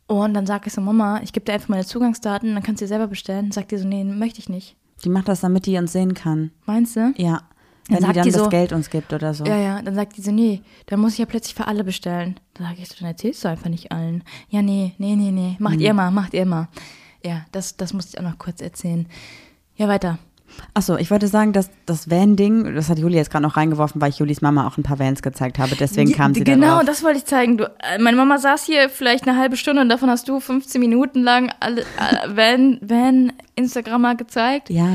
Und dann sage ich so, Mama, ich gebe dir einfach meine Zugangsdaten, dann kannst du dir selber bestellen. Sagt die so, nee, möchte ich nicht. Die macht das, damit die uns sehen kann. Meinst du? Ja. Dann Wenn die sagt dann die das so- Geld uns gibt oder so. Ja, ja, dann sagt die so, nee, dann muss ich ja plötzlich für alle bestellen. Dann sage ich so, dann erzählst du einfach nicht allen. Ja, nee, nee, nee, nee, macht Mhm. ihr mal, macht ihr mal. Ja, das, das musste ich auch noch kurz erzählen. Ja, weiter. Achso, ich wollte sagen, dass das Van-Ding, das hat Juli jetzt gerade noch reingevorfen, weil ich Julis Mama auch ein paar Vans gezeigt habe. Deswegen kam sie Genau, darauf. das wollte ich zeigen. Du, äh, meine Mama saß hier vielleicht eine halbe Stunde und davon hast du 15 Minuten lang alle, äh, Van, Van Instagrammer gezeigt. Ja.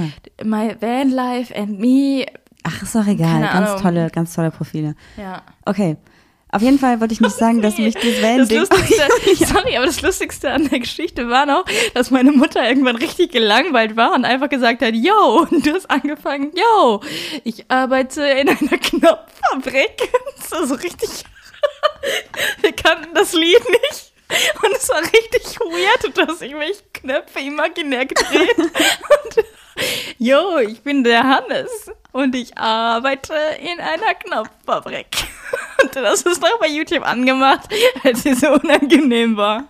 My Van Life and Me. Ach, ist doch egal. Keine Ganz Ahnung. tolle, ganz tolle Profile. Ja. Okay. Auf jeden Fall wollte ich nicht sagen, dass mich das Das Van-Ding. Sorry, aber das Lustigste an der Geschichte war noch, dass meine Mutter irgendwann richtig gelangweilt war und einfach gesagt hat, yo, und du hast angefangen, yo, ich arbeite in einer Knopffabrik. So, so richtig, wir kannten das Lied nicht. Und es war richtig weird, dass ich mich Knöpfe imaginär gedreht. Und, yo, ich bin der Hannes und ich arbeite in einer Knopffabrik. Und das ist noch bei YouTube angemacht, als sie so unangenehm war.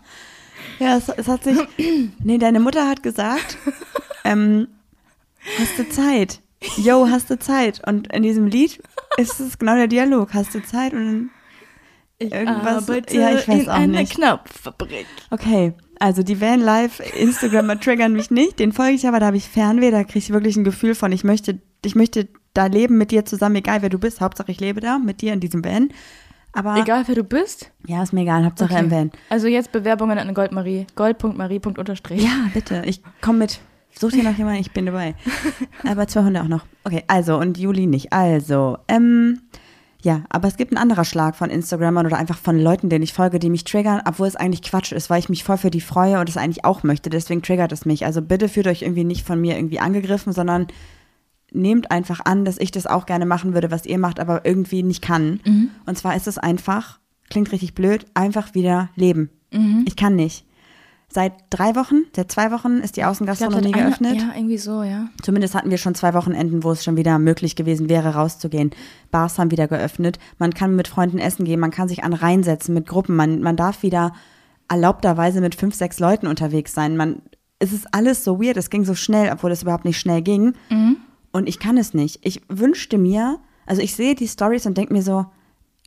Ja, es, es hat sich. Nee, deine Mutter hat gesagt, ähm, hast du Zeit? Yo, hast du Zeit? Und in diesem Lied ist es genau der Dialog. Hast du Zeit? Und Ich Irgendwas- arbeite ja, ich weiß in auch einer nicht. Knopffabrik. Okay, also die Van Life Instagrammer triggern mich nicht. Den folge ich aber, da habe ich Fernweh, da kriege ich wirklich ein Gefühl von, ich möchte, ich möchte da leben mit dir zusammen, egal wer du bist. Hauptsache ich lebe da mit dir in diesem Van. Aber Egal, wer du bist. ja, ist mir egal, Hauptsache im Van. Also jetzt Bewerbungen an Goldmarie. Gold.marie.unterstrich. Ja, bitte, ich komme mit. Such dir noch jemanden, ich bin dabei. Aber zwei Hunde auch noch. Okay, also und Juli nicht. Also, ähm, ja, aber es gibt einen anderer Schlag von Instagrammern oder einfach von Leuten, denen ich folge, die mich triggern, obwohl es eigentlich Quatsch ist, weil ich mich voll für die freue und es eigentlich auch möchte. Deswegen triggert es mich. Also bitte fühlt euch irgendwie nicht von mir irgendwie angegriffen, sondern nehmt einfach an, dass ich das auch gerne machen würde, was ihr macht, aber irgendwie nicht kann. Und zwar ist es einfach, klingt richtig blöd, einfach wieder leben. Ich kann nicht. Seit drei Wochen, seit zwei Wochen ist die glaub, Außengastronomie einer- geöffnet. Ja, irgendwie so, ja. Zumindest hatten wir schon zwei Wochenenden, wo es schon wieder möglich gewesen wäre, rauszugehen. Bars haben wieder geöffnet. Man kann mit Freunden essen gehen, man kann sich an reinsetzen mit Gruppen. Man, man darf wieder erlaubterweise mit fünf, sechs Leuten unterwegs sein. Man, es ist alles so weird, es ging so schnell, obwohl es überhaupt nicht schnell ging. Und ich kann es nicht. Ich wünschte mir, also ich sehe die Stories und denke mir so,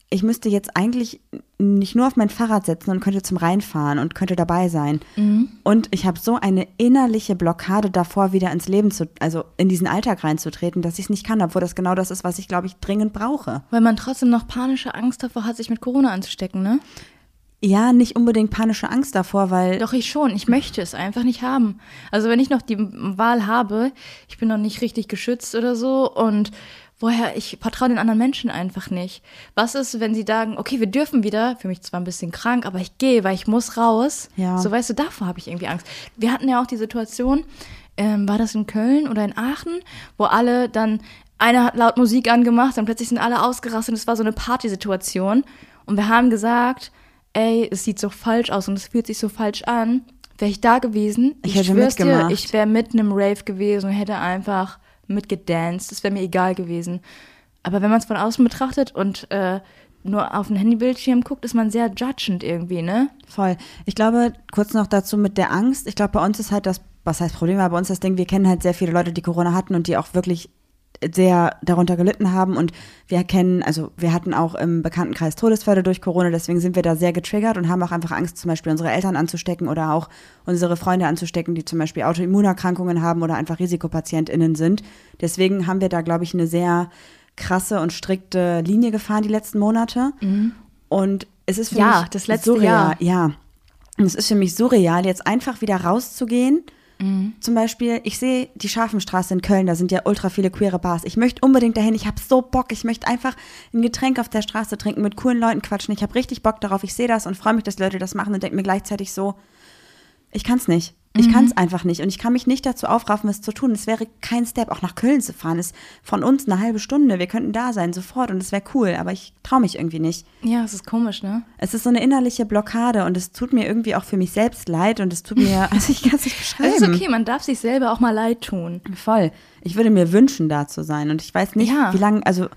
ich müsste jetzt eigentlich nicht nur auf mein Fahrrad setzen und könnte zum Rhein fahren und könnte dabei sein. Mhm. Und ich habe so eine innerliche Blockade davor, wieder ins Leben zu, also in diesen Alltag reinzutreten, dass ich es nicht kann, obwohl das genau das ist, was ich, glaube ich, dringend brauche. Weil man trotzdem noch panische Angst davor hat, sich mit Corona anzustecken, ne? Ja, nicht unbedingt panische Angst davor, weil Doch, ich schon. Ich möchte es einfach nicht haben. Also wenn ich noch die Wahl habe, ich bin noch nicht richtig geschützt oder so und woher, ich vertraue den anderen Menschen einfach nicht. Was ist, wenn sie sagen, okay, wir dürfen wieder, für mich zwar ein bisschen krank, aber ich gehe, weil ich muss raus. Ja. So weißt du, davor habe ich irgendwie Angst. Wir hatten ja auch die Situation, ähm, war das in Köln oder in Aachen, wo alle dann, einer hat laut Musik angemacht, dann plötzlich sind alle ausgerastet und es war so eine Partysituation. Und wir haben gesagt, ey, es sieht so falsch aus und es fühlt sich so falsch an. Wäre ich da gewesen, Ich ich, hätte schwör's dir, mitgemacht. ich wäre mitten im Rave gewesen und hätte einfach mitgedanced. Das wäre mir egal gewesen. Aber wenn man es von außen betrachtet und äh, nur auf den Handybildschirm guckt, ist man sehr judgend irgendwie, ne? Voll. Ich glaube, kurz noch dazu mit der Angst. Ich glaube, bei uns ist halt das, was heißt Problem, aber bei uns das Ding, wir kennen halt sehr viele Leute, die Corona hatten und die auch wirklich sehr darunter gelitten haben und wir kennen, also wir hatten auch im Bekanntenkreis Todesfälle durch Corona, deswegen sind wir da sehr getriggert und haben auch einfach Angst, zum Beispiel unsere Eltern anzustecken oder auch unsere Freunde anzustecken, die zum Beispiel Autoimmunerkrankungen haben oder einfach RisikopatientInnen sind. Deswegen haben wir da, glaube ich, eine sehr krasse und strikte Linie gefahren die letzten Monate. Und es ist für Ja, mich das letzte surreal, Jahr. ja. Und es ist für mich surreal, jetzt einfach wieder rauszugehen. Mhm. Zum Beispiel, ich sehe die Scharfenstraße in Köln, da sind ja ultra viele queere Bars. Ich möchte unbedingt dahin, ich habe so Bock. Ich möchte einfach ein Getränk auf der Straße trinken, mit coolen Leuten quatschen. Ich habe richtig Bock darauf. Ich sehe das und freue mich, dass Leute das machen und denke mir gleichzeitig so, ich kann es nicht. Ich kann es einfach nicht. Und ich kann mich nicht dazu aufraffen, es zu tun. Es wäre kein Step, auch nach Köln zu fahren. Ist von uns eine halbe Stunde. Wir könnten da sein, sofort. Und es wäre cool. Aber ich traue mich irgendwie nicht. Ja, es ist komisch, ne? Es ist so eine innerliche Blockade und es tut mir irgendwie auch für mich selbst leid und es tut mir, also ich kann es nicht beschreiben. Es ist okay, man darf sich selber auch mal leid tun. Voll. Ich würde mir wünschen, da zu sein und ich weiß nicht, Ja. wie lange, also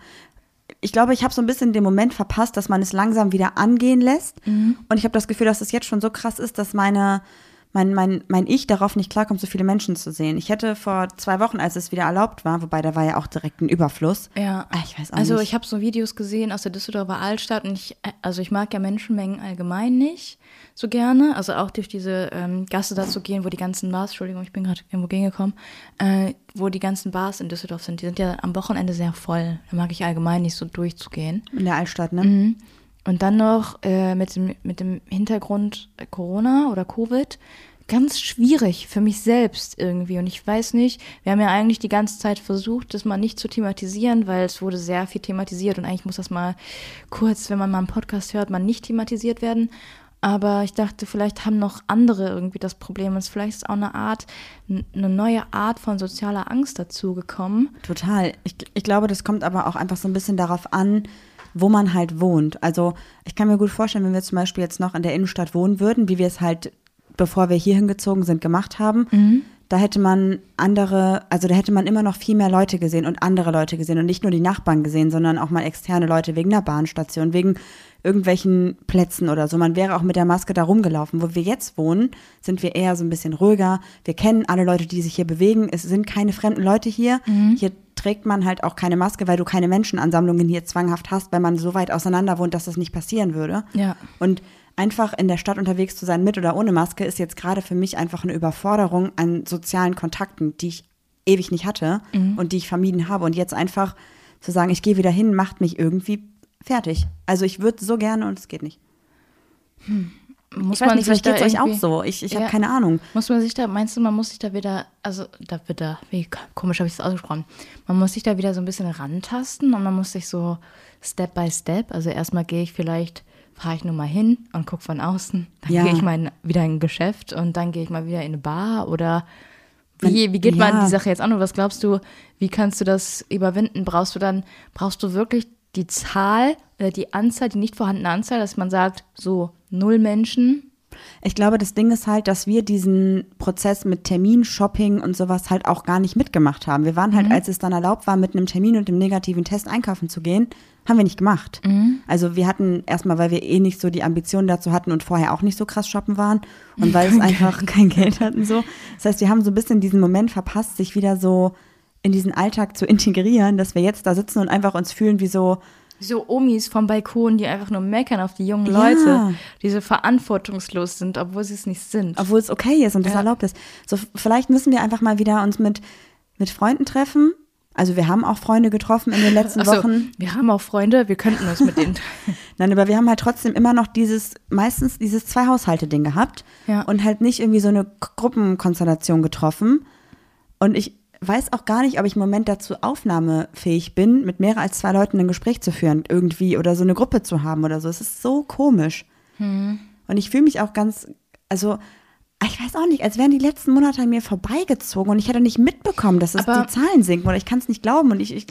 ich glaube, ich habe so ein bisschen den Moment verpasst, dass man es langsam wieder angehen lässt und ich habe das Gefühl, dass es jetzt schon so krass ist, dass meine mein, mein, mein Ich darauf nicht klarkommt, so viele Menschen zu sehen. Ich hätte vor zwei Wochen, als es wieder erlaubt war, wobei da war ja auch direkt ein Überfluss. Ja. Ah, ich weiß auch also nicht. ich habe so Videos gesehen aus der Düsseldorfer Altstadt und ich, äh, also ich mag ja Menschenmengen allgemein nicht so gerne. Also auch durch diese ähm, Gasse da zu gehen, wo die ganzen Bars, Entschuldigung, ich bin gerade irgendwo gegengekommen, äh, wo die ganzen Bars in Düsseldorf sind. Die sind ja am Wochenende sehr voll. Da mag ich allgemein nicht so durchzugehen. In der Altstadt, ne? Mhm. Und dann noch äh, mit, dem, mit dem Hintergrund Corona oder Covid. Ganz schwierig für mich selbst irgendwie. Und ich weiß nicht, wir haben ja eigentlich die ganze Zeit versucht, das mal nicht zu thematisieren, weil es wurde sehr viel thematisiert und eigentlich muss das mal kurz, wenn man mal einen Podcast hört, mal nicht thematisiert werden. Aber ich dachte, vielleicht haben noch andere irgendwie das Problem. Und vielleicht ist auch eine Art, eine neue Art von sozialer Angst dazugekommen. Total. Ich, ich glaube, das kommt aber auch einfach so ein bisschen darauf an, wo man halt wohnt. Also ich kann mir gut vorstellen, wenn wir zum Beispiel jetzt noch in der Innenstadt wohnen würden, wie wir es halt, bevor wir hier hingezogen sind, gemacht haben, da hätte man andere, also da hätte man immer noch viel mehr Leute gesehen und andere Leute gesehen und nicht nur die Nachbarn gesehen, sondern auch mal externe Leute wegen der Bahnstation, wegen irgendwelchen Plätzen oder so. Man wäre auch mit der Maske da rumgelaufen. Wo wir jetzt wohnen, sind wir eher so ein bisschen ruhiger. Wir kennen alle Leute, die sich hier bewegen. Es sind keine fremden Leute hier. Hier trägt man halt auch keine Maske, weil du keine Menschenansammlungen hier zwanghaft hast, weil man so weit auseinander wohnt, dass das nicht passieren würde. Ja. Und einfach in der Stadt unterwegs zu sein, mit oder ohne Maske, ist jetzt gerade für mich einfach eine Überforderung an sozialen Kontakten, die ich ewig nicht hatte und die ich vermieden habe. Und jetzt einfach zu sagen, ich gehe wieder hin, macht mich irgendwie fertig. Also ich würde so gerne und es geht nicht. Muss ich weiß nicht, vielleicht geht es euch auch so. Ich, ich Ja. habe keine Ahnung. Muss man sich da, meinst du, man muss sich da wieder, also da wieder, wie komisch habe ich das ausgesprochen, man muss sich da wieder so ein bisschen rantasten und man muss sich so Step by Step, also erstmal gehe ich vielleicht, fahre ich nur mal hin und gucke von außen, dann Ja. gehe ich mal in, wieder in ein Geschäft und dann gehe ich mal wieder in eine Bar oder wie, wie geht Ja. man die Sache jetzt an und was glaubst du, wie kannst du das überwinden? Brauchst du dann, brauchst du wirklich die Zahl oder die Anzahl, die nicht vorhandene Anzahl, dass man sagt, so null Menschen, Ich glaube, das Ding ist halt, dass wir diesen Prozess mit Termin, Shopping und sowas halt auch gar nicht mitgemacht haben. Wir waren halt, als es dann erlaubt war, mit einem Termin und dem negativen Test einkaufen zu gehen, haben wir nicht gemacht. Also wir hatten erstmal, weil wir eh nicht so die Ambitionen dazu hatten und vorher auch nicht so krass shoppen waren und weil es einfach kein Geld hatten so. Das heißt, wir haben so ein bisschen diesen Moment verpasst, sich wieder so in diesen Alltag zu integrieren, dass wir jetzt da sitzen und einfach uns fühlen wie so So Omis vom Balkon, die einfach nur meckern auf die jungen Ja. Leute, die so verantwortungslos sind, obwohl sie es nicht sind. obwohl es okay ist und das Ja. erlaubt ist. So, vielleicht müssen wir einfach mal wieder uns mit, mit Freunden treffen. Also wir haben auch Freunde getroffen in den letzten so, Wochen. wir haben auch Freunde, wir könnten uns mit denen. Nein, aber wir haben halt trotzdem immer noch dieses, meistens dieses Zwei-Haushalte-Ding gehabt Ja. und halt nicht irgendwie so eine Gruppenkonstellation getroffen. Und ich weiß auch gar nicht, ob ich im Moment dazu aufnahmefähig bin, mit mehr als zwei Leuten ein Gespräch zu führen, irgendwie oder so eine Gruppe zu haben oder so. Es ist so komisch. Hm. Und ich fühle mich auch ganz, also ich weiß auch nicht, als wären die letzten Monate an mir vorbeigezogen und ich hätte nicht mitbekommen, dass es Aber- die Zahlen sinken oder ich kann es nicht glauben und ich, ich,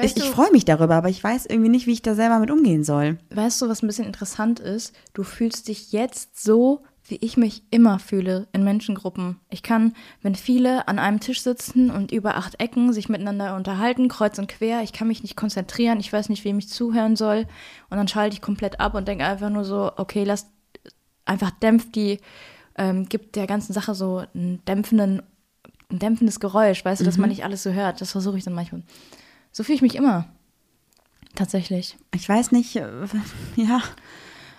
ich, ich freue mich darüber, aber ich weiß irgendwie nicht, wie ich da selber mit umgehen soll. Weißt du, was ein bisschen interessant ist? Du fühlst dich jetzt so, wie ich mich immer fühle in Menschengruppen. Ich kann, wenn viele an einem Tisch sitzen und über acht Ecken sich miteinander unterhalten, kreuz und quer, ich kann mich nicht konzentrieren, ich weiß nicht, wem ich zuhören soll. Und dann schalte ich komplett ab und denke einfach nur so, okay, lass einfach dämpft die, ähm, gibt der ganzen Sache so einen dämpfenden, ein dämpfendes Geräusch, weißt du, dass man nicht alles so hört. Das versuche ich dann manchmal. So fühle ich mich immer. Tatsächlich. Ich weiß nicht, äh, ja.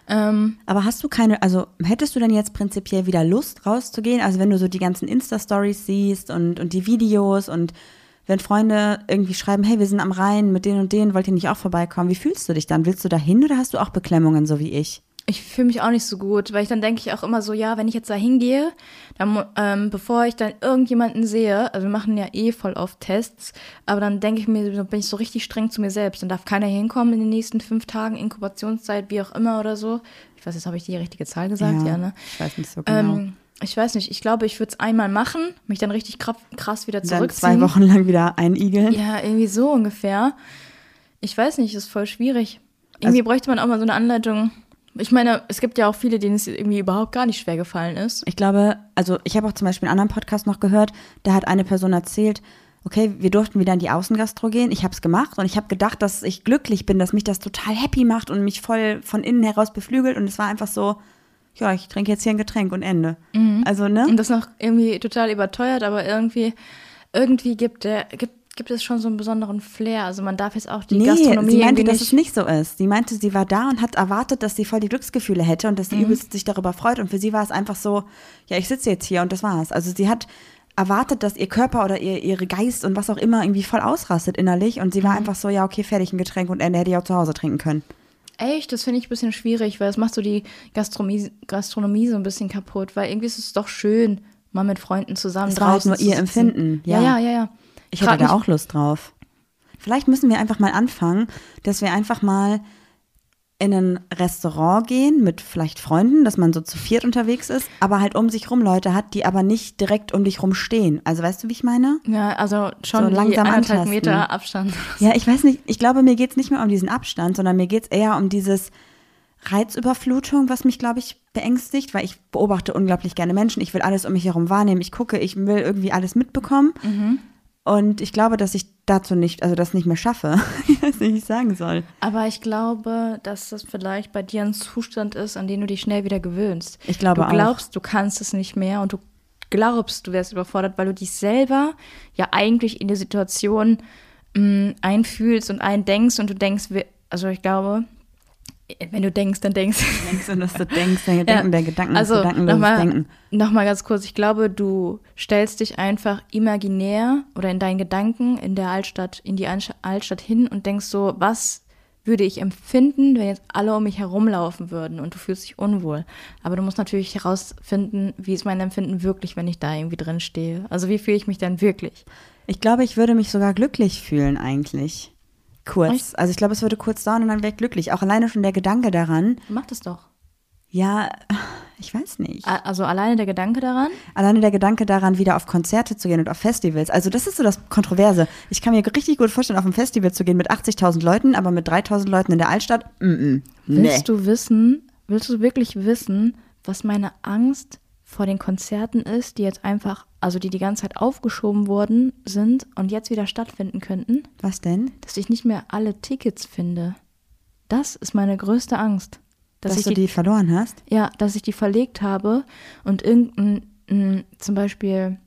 Ähm, Aber hast du keine, also hättest du denn jetzt prinzipiell wieder Lust rauszugehen? Also wenn du so die ganzen Insta-Stories siehst und, und die Videos und wenn Freunde irgendwie schreiben, hey, wir sind am Rhein mit denen und denen, wollt ihr nicht auch vorbeikommen? Wie fühlst du dich dann? Willst du da hin oder hast du auch Beklemmungen, so wie ich? Ich fühle mich auch nicht so gut, weil ich dann denke ich auch immer so, ja, wenn ich jetzt da hingehe, dann, ähm, bevor ich dann irgendjemanden sehe, also wir machen ja eh voll oft Tests, aber dann denke ich mir, dann bin ich so richtig streng zu mir selbst. Dann darf keiner hinkommen in den nächsten fünf Tagen, Inkubationszeit, wie auch immer oder so. Ich weiß jetzt, habe ich die richtige Zahl gesagt? Ja, ne? Ich weiß nicht so genau. Ähm, ich weiß nicht, ich glaube, ich würde es einmal machen, mich dann richtig krass, wieder dann zurückziehen. zwei Wochen lang wieder einigeln. Ja, irgendwie so ungefähr. Ich weiß nicht, ist voll schwierig. Irgendwie Also bräuchte man auch mal so eine Anleitung. Ich meine, es gibt ja auch viele, denen es irgendwie überhaupt gar nicht schwer gefallen ist. Ich glaube, also ich habe auch zum Beispiel einen anderen Podcast noch gehört, da hat eine Person erzählt, okay, wir durften wieder in die Außengastro gehen. Ich habe es gemacht und ich habe gedacht, dass ich glücklich bin, dass mich das total happy macht und mich voll von innen heraus beflügelt. Und es war einfach so, ja, ich trinke jetzt hier ein Getränk und Ende. Also, ne? Und das noch irgendwie total überteuert, aber irgendwie, irgendwie gibt der, gibt, gibt es schon so einen besonderen Flair. Also man darf jetzt auch die Nee, Gastronomie sie meinte, dass es nicht so ist. Sie meinte, sie war da und hat erwartet, dass sie voll die Glücksgefühle hätte und dass Mhm. sie übelst sich darüber freut. Und für sie war es einfach so, ja, ich sitze jetzt hier und das war's. Also sie hat erwartet, dass ihr Körper oder ihr ihre Geist und was auch immer irgendwie voll ausrastet innerlich. Und sie Mhm. war einfach so, ja, okay, fertig, ein Getränk und Ende hätte ich auch zu Hause trinken können. Echt, das finde ich ein bisschen schwierig, weil es macht so die Gastronomie, Gastronomie so ein bisschen kaputt, weil irgendwie ist es doch schön, mal mit Freunden zusammen Es war halt draußen nur ihr. Empfinden, Ja, ja. ja, ja, ja. Ich hätte da auch Lust drauf. Vielleicht müssen wir einfach mal anfangen, dass wir einfach mal in ein Restaurant gehen mit vielleicht Freunden, dass man so zu viert unterwegs ist, aber halt um sich rum Leute hat, die aber nicht direkt um dich rum stehen. Also weißt du, wie ich meine? Ja, also schon So langsam anderthalb. Meter Abstand. Ja, ich weiß nicht, ich glaube, mir geht es nicht mehr um diesen Abstand, sondern mir geht es eher um dieses Reizüberflutung, was mich, glaube ich, beängstigt, weil ich beobachte unglaublich gerne Menschen. Ich will alles um mich herum wahrnehmen. Ich gucke, ich will irgendwie alles mitbekommen. Und ich glaube, dass ich dazu nicht, also das nicht mehr schaffe. wie ich sagen soll. Aber ich glaube, dass das vielleicht bei dir ein Zustand ist, an den du dich schnell wieder gewöhnst. Ich glaube Du auch. glaubst, du kannst es nicht mehr und du glaubst, du wärst überfordert, weil du dich selber ja eigentlich in die Situation mh, einfühlst und eindenkst und du denkst, also ich glaube, wenn du denkst, dann denkst Denkst du, dass du denkst, der Gedanken, der Gedanken, also das gedankenloses nochmal Denken. noch mal ganz kurz, ich glaube, du stellst dich einfach imaginär oder in deinen Gedanken in der Altstadt, in die Altstadt hin und denkst so, was würde ich empfinden, wenn jetzt alle um mich herumlaufen würden und du fühlst dich unwohl. Aber du musst natürlich herausfinden, wie ist mein Empfinden wirklich, wenn ich da irgendwie drin stehe. Also wie fühle ich mich dann wirklich? Ich glaube, ich würde mich sogar glücklich fühlen eigentlich. Kurz. Echt? Also ich glaube, es würde kurz dauern und dann wäre ich glücklich. Auch alleine schon der Gedanke daran, Mach das doch. ja, ich weiß nicht. Also alleine der Gedanke daran. Alleine der Gedanke daran, wieder auf Konzerte zu gehen und auf Festivals. Also das ist so das Kontroverse. Ich kann mir richtig gut vorstellen, auf ein Festival zu gehen mit 80.000 Leuten, aber mit 3.000 Leuten in der Altstadt, mm -mm. nee. Willst du wissen, willst du wirklich wissen, was meine Angst vor den Konzerten ist, die jetzt einfach, also die die ganze Zeit aufgeschoben worden sind und jetzt wieder stattfinden könnten? Was denn? Dass ich nicht mehr alle Tickets finde. Das ist meine größte Angst. Dass, Dass, ich du die, verloren hast? ja, dass ich die verlegt habe und irgendein, zum Beispiel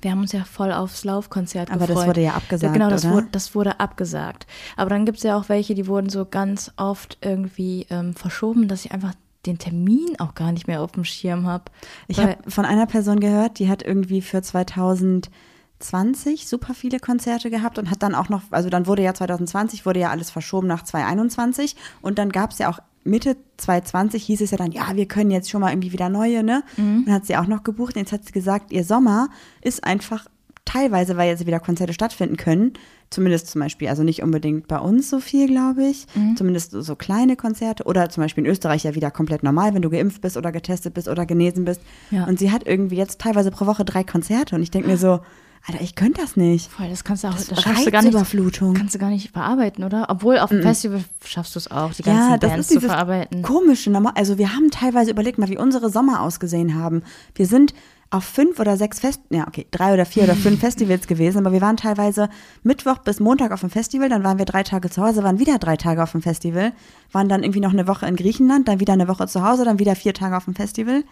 Wir haben uns ja voll aufs Laufkonzert Aber das gefreut. wurde ja abgesagt, Genau, das, oder? Wurde, das wurde abgesagt. Aber dann gibt es ja auch welche, die wurden so ganz oft irgendwie ähm, verschoben, dass ich einfach den Termin auch gar nicht mehr auf dem Schirm habe. Ich habe von einer Person gehört, die hat irgendwie für 2020 super viele Konzerte gehabt und hat dann auch noch, also dann wurde ja 2020, wurde ja alles verschoben nach 2021 und dann gab es ja auch Mitte 2020 hieß es ja dann, ja, wir können jetzt schon mal irgendwie wieder neue, ne? Mhm. Dann hat sie auch noch gebucht und jetzt hat sie gesagt, ihr Sommer ist einfach teilweise, weil jetzt wieder Konzerte stattfinden können, zumindest zum Beispiel, also nicht unbedingt bei uns so viel, glaube ich, Mhm. zumindest so, kleine Konzerte oder zum Beispiel in Österreich ja wieder komplett normal, wenn du geimpft bist oder getestet bist oder genesen bist. Ja. Und sie hat irgendwie jetzt teilweise pro Woche drei Konzerte und ich denke mir so, Alter, ich könnte das nicht. Voll, das kannst du auch, das, Das schaffst du gar nicht. Reizüberflutung. Kannst du gar nicht verarbeiten, oder? Obwohl auf dem Festival schaffst du es auch, die ganzen Ja, das Bands ist zu verarbeiten. komische normal. Also wir haben teilweise überlegt mal, wie unsere Sommer ausgesehen haben. Wir sind auf fünf oder sechs Fest, ja okay, drei oder vier oder fünf Festivals gewesen, aber wir waren teilweise Mittwoch bis Montag auf dem Festival, dann waren wir drei Tage zu Hause, waren wieder drei Tage auf dem Festival, waren dann irgendwie noch eine Woche in Griechenland, dann wieder eine Woche zu Hause, dann wieder vier Tage auf dem Festival.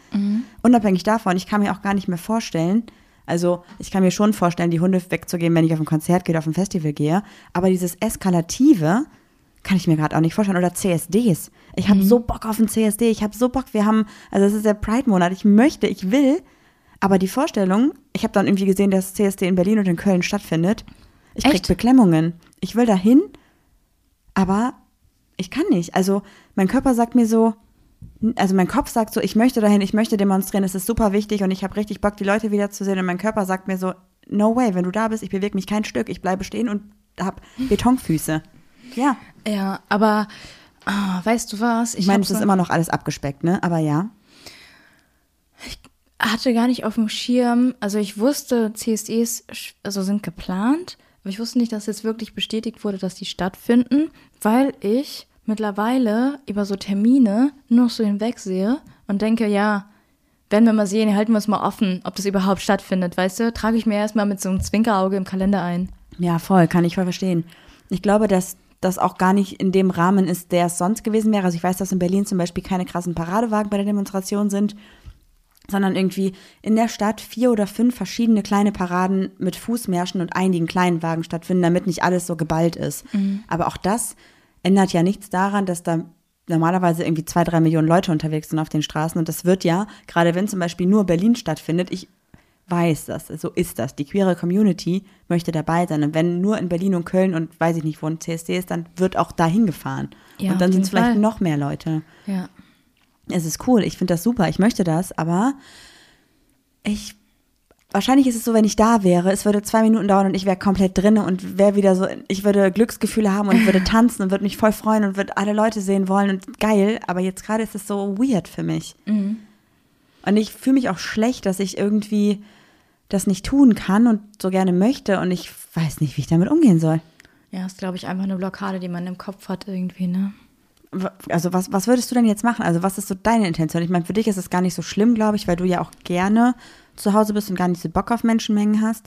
Unabhängig davon, ich kann mir auch gar nicht mehr vorstellen, also ich kann mir schon vorstellen, die Hunde wegzugeben, wenn ich auf ein Konzert gehe, auf ein Festival gehe, aber dieses Eskalative, kann ich mir gerade auch nicht vorstellen. Oder CSDs. Ich habe so Bock auf ein CSD. Ich habe so Bock. Wir haben, also es ist der Pride-Monat. Ich möchte, ich will. Aber die Vorstellung, ich habe dann irgendwie gesehen, dass CSD in Berlin und in Köln stattfindet. Ich krieg Echt? Beklemmungen. Ich will dahin, aber ich kann nicht. Also mein Körper sagt mir so, also mein Kopf sagt so, ich möchte dahin, ich möchte demonstrieren, es ist super wichtig und ich habe richtig Bock, die Leute wiederzusehen. Und mein Körper sagt mir so, no way, wenn du da bist, ich bewege mich kein Stück, ich bleibe stehen und habe Betonfüße. Ja, Ja, aber ah, weißt du was? ich meine, hab es so- ist immer noch alles abgespeckt, ne? Aber ja. Hatte gar nicht auf dem Schirm, also ich wusste, sch- also sind geplant, aber ich wusste nicht, dass jetzt wirklich bestätigt wurde, dass die stattfinden, weil ich mittlerweile über so Termine nur noch so hinwegsehe und denke, ja, werden wir mal sehen, halten wir es mal offen, ob das überhaupt stattfindet, weißt du? Trage ich mir erstmal mit so einem Zwinkerauge im Kalender ein. Ja, voll, kann ich voll verstehen. Ich glaube, dass das auch gar nicht in dem Rahmen ist, der es sonst gewesen wäre. Also ich weiß, dass in Berlin zum Beispiel keine krassen Paradewagen bei der Demonstration sind, sondern irgendwie in der Stadt vier oder fünf verschiedene kleine Paraden mit Fußmärschen und einigen kleinen Wagen stattfinden, damit nicht alles so geballt ist. Aber auch das ändert ja nichts daran, dass da normalerweise irgendwie zwei, drei Millionen Leute unterwegs sind auf den Straßen. Und das wird ja, gerade wenn zum Beispiel nur Berlin stattfindet, ich weiß das, so ist das. Die queere Community möchte dabei sein. Und wenn nur in Berlin und Köln und weiß ich nicht, wo ein CSD ist, dann wird auch dahin gefahren. Ja, und dann sind es vielleicht noch mehr Leute. Ja. Es ist cool, ich finde das super, ich möchte das, aber ich. Wahrscheinlich ist es so, wenn ich da wäre, es würde zwei Minuten dauern und ich wäre komplett drinne und wäre wieder so, ich würde Glücksgefühle haben und würde tanzen und würde mich voll freuen und würde alle Leute sehen wollen und geil, aber jetzt gerade ist es so weird für mich. Und ich fühle mich auch schlecht, dass ich irgendwie das nicht tun kann und so gerne möchte und ich weiß nicht, wie ich damit umgehen soll. Ja, ist, glaube ich, einfach eine Blockade, die man im Kopf hat irgendwie, ne? Also was, was würdest du denn jetzt machen? Also was ist so deine Intention? Ich meine, für dich ist es gar nicht so schlimm, glaube ich, weil du ja auch gerne zu Hause bist und gar nicht so Bock auf Menschenmengen hast.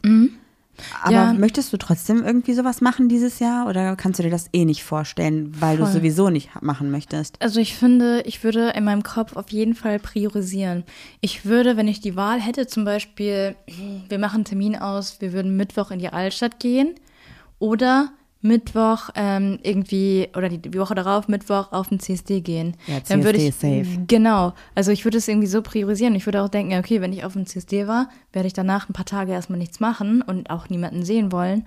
Aber Ja. möchtest du trotzdem irgendwie sowas machen dieses Jahr oder kannst du dir das eh nicht vorstellen, weil du Voll. sowieso nicht machen möchtest? Also ich finde, ich würde in meinem Kopf auf jeden Fall priorisieren. Ich würde, wenn ich die Wahl hätte, zum Beispiel, wir machen einen Termin aus, wir würden Mittwoch in die Altstadt gehen oder Mittwoch ähm, irgendwie, oder die, Woche darauf, Mittwoch auf den CSD gehen. Ja, Dann würde CSD ich, safe. Genau. Also ich würde es irgendwie so priorisieren. Ich würde auch denken, okay, wenn ich auf dem CSD war, werde ich danach ein paar Tage erstmal nichts machen und auch niemanden sehen wollen.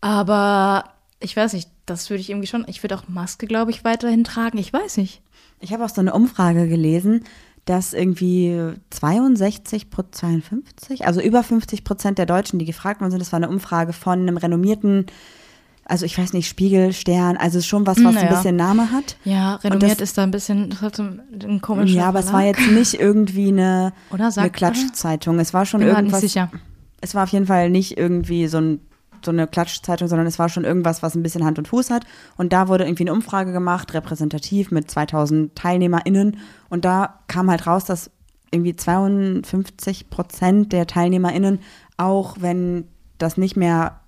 Aber ich weiß nicht, das würde ich irgendwie schon, ich würde auch Maske, glaube ich, weiterhin tragen. Ich weiß nicht. Ich habe auch so eine Umfrage gelesen, dass irgendwie 62 Pro- 52, also über 50 Prozent der Deutschen, die gefragt worden sind, das war eine Umfrage von einem renommierten, also ich weiß nicht, Spiegel, Stern, also schon was, was Naja. ein bisschen Name hat. Ja, renommiert das- ist da ein bisschen, das hat so ein komischer Ja, aber es war Verlag. jetzt nicht irgendwie eine, Oder sagt- eine Klatschzeitung. Es war schon Bin grad irgendwas. nicht sicher. Es war auf jeden Fall nicht irgendwie so, ein, so eine Klatschzeitung, sondern es war schon irgendwas, was ein bisschen Hand und Fuß hat. Und da wurde irgendwie eine Umfrage gemacht, repräsentativ mit 2000 TeilnehmerInnen. Und da kam halt raus, dass irgendwie 52 Prozent der TeilnehmerInnen, auch wenn das nicht mehr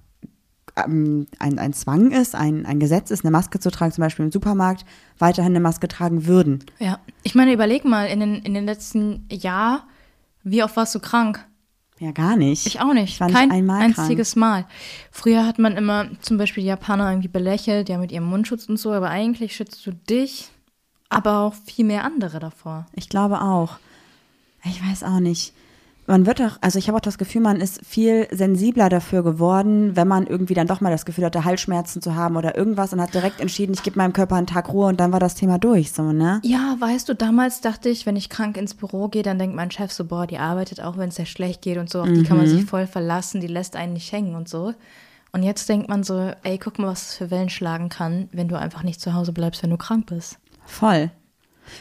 ähm, ein, ein Zwang ist, ein, ein Gesetz ist, eine Maske zu tragen, zum Beispiel im Supermarkt, weiterhin eine Maske tragen würden. Ja, ich meine, überleg mal, in den, in den letzten Jahr, wie oft warst du krank? Ja, gar nicht. Ich auch nicht. Ich war nicht Kein einmal einziges Mal. Früher hat man immer zum Beispiel die Japaner irgendwie belächelt, ja mit ihrem Mundschutz und so, aber eigentlich schützt du dich, aber auch viel mehr andere davor. Ich glaube auch. Ich weiß auch nicht. Man wird doch, also ich habe auch das Gefühl, man ist viel sensibler dafür geworden, wenn man irgendwie dann doch mal das Gefühl hatte, Halsschmerzen zu haben oder irgendwas und hat direkt entschieden, ich gebe meinem Körper einen Tag Ruhe und dann war das Thema durch, so, ne? Ja, weißt du, damals dachte ich, wenn ich krank ins Büro gehe, dann denkt mein Chef so, boah, die arbeitet auch, wenn es sehr schlecht geht und so, auf die kann man sich voll verlassen, die lässt einen nicht hängen und so. Und jetzt denkt man so, ey, guck mal, was es für Wellen schlagen kann, wenn du einfach nicht zu Hause bleibst, wenn du krank bist. Voll.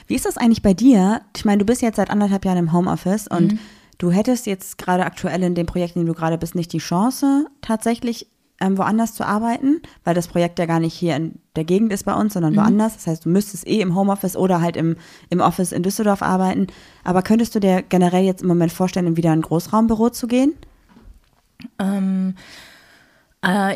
Wie ist das eigentlich bei dir? Ich meine, du bist jetzt seit anderthalb Jahren im Homeoffice und du hättest jetzt gerade aktuell in dem Projekt, in dem du gerade bist, nicht die Chance, tatsächlich ähm, woanders zu arbeiten, weil das Projekt ja gar nicht hier in der Gegend ist bei uns, sondern woanders. Das heißt, du müsstest eh im Homeoffice oder halt im, im Office in Düsseldorf arbeiten. Aber könntest du dir generell jetzt im Moment vorstellen, in wieder ein Großraumbüro zu gehen? Ähm, äh,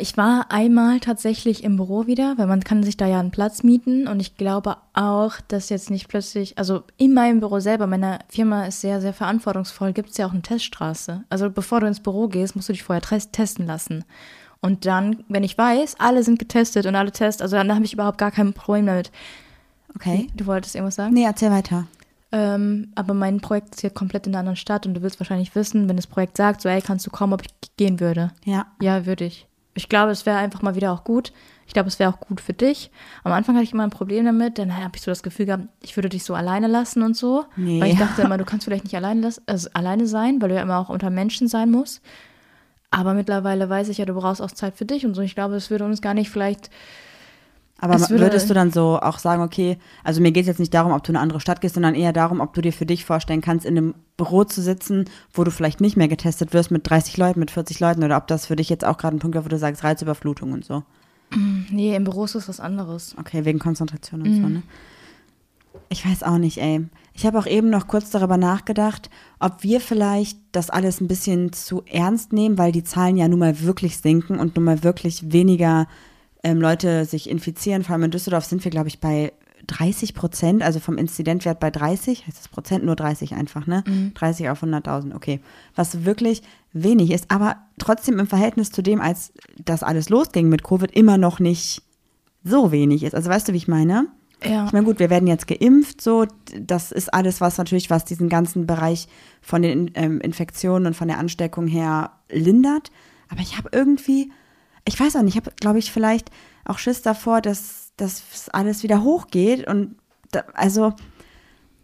ich war einmal tatsächlich im Büro wieder, weil man kann sich da ja einen Platz mieten und ich glaube auch, dass jetzt nicht plötzlich, also in meinem Büro selber, meine Firma ist sehr, sehr verantwortungsvoll, gibt es ja auch eine Teststraße. Also bevor du ins Büro gehst, musst du dich vorher tes- testen lassen. Und dann, wenn ich weiß, alle sind getestet und alle testen, also dann habe ich überhaupt gar kein Problem damit. Okay. Du wolltest irgendwas sagen? Nee, erzähl weiter. Ähm, aber mein Projekt ist hier komplett in einer anderen Stadt und du willst wahrscheinlich wissen, wenn das Projekt sagt, so, ey, kannst du kommen, ob ich gehen würde. Ja. Ja, würde ich. Ich glaube, es wäre einfach mal wieder auch gut. Ich glaube, es wäre auch gut für dich. Am Anfang hatte ich immer ein Problem damit, dann habe ich so das Gefühl gehabt, ich würde dich so alleine lassen und so. Nee. Weil ich dachte immer, du kannst vielleicht nicht alleine, lassen, also alleine sein, weil du ja immer auch unter Menschen sein musst. Aber mittlerweile weiß ich ja, du brauchst auch Zeit für dich und so. Ich glaube, es würde uns gar nicht vielleicht. Aber würde- würdest du dann so auch sagen, okay, also mir geht es jetzt nicht darum, ob du in eine andere Stadt gehst, sondern eher darum, ob du dir für dich vorstellen kannst, in einem Büro zu sitzen, wo du vielleicht nicht mehr getestet wirst mit 30 Leuten, mit 40 Leuten oder ob das für dich jetzt auch gerade ein Punkt wäre, wo du sagst, Reizüberflutung und so. Nee, im Büro ist das was anderes. Okay, wegen Konzentration und so, ne? Ich weiß auch nicht, ey. Ich habe auch eben noch kurz darüber nachgedacht, ob wir vielleicht das alles ein bisschen zu ernst nehmen, weil die Zahlen ja nun mal wirklich sinken und nun mal wirklich weniger ähm, Leute sich infizieren. Vor allem in Düsseldorf sind wir, glaube ich, bei 30 Prozent, also vom Inzidentwert bei 30, heißt das Prozent nur 30 einfach, ne? 30 auf 100.000, okay. Was wirklich wenig ist, aber trotzdem im Verhältnis zu dem, als das alles losging mit Covid, immer noch nicht so wenig ist. Also weißt du, wie ich meine? Ja. Ich meine, gut, wir werden jetzt geimpft, so, das ist alles, was natürlich, was diesen ganzen Bereich von den ähm, Infektionen und von der Ansteckung her lindert. Aber ich habe irgendwie, ich weiß auch nicht, ich habe, glaube ich, vielleicht auch Schiss davor, dass das alles wieder hochgeht. Und da, also,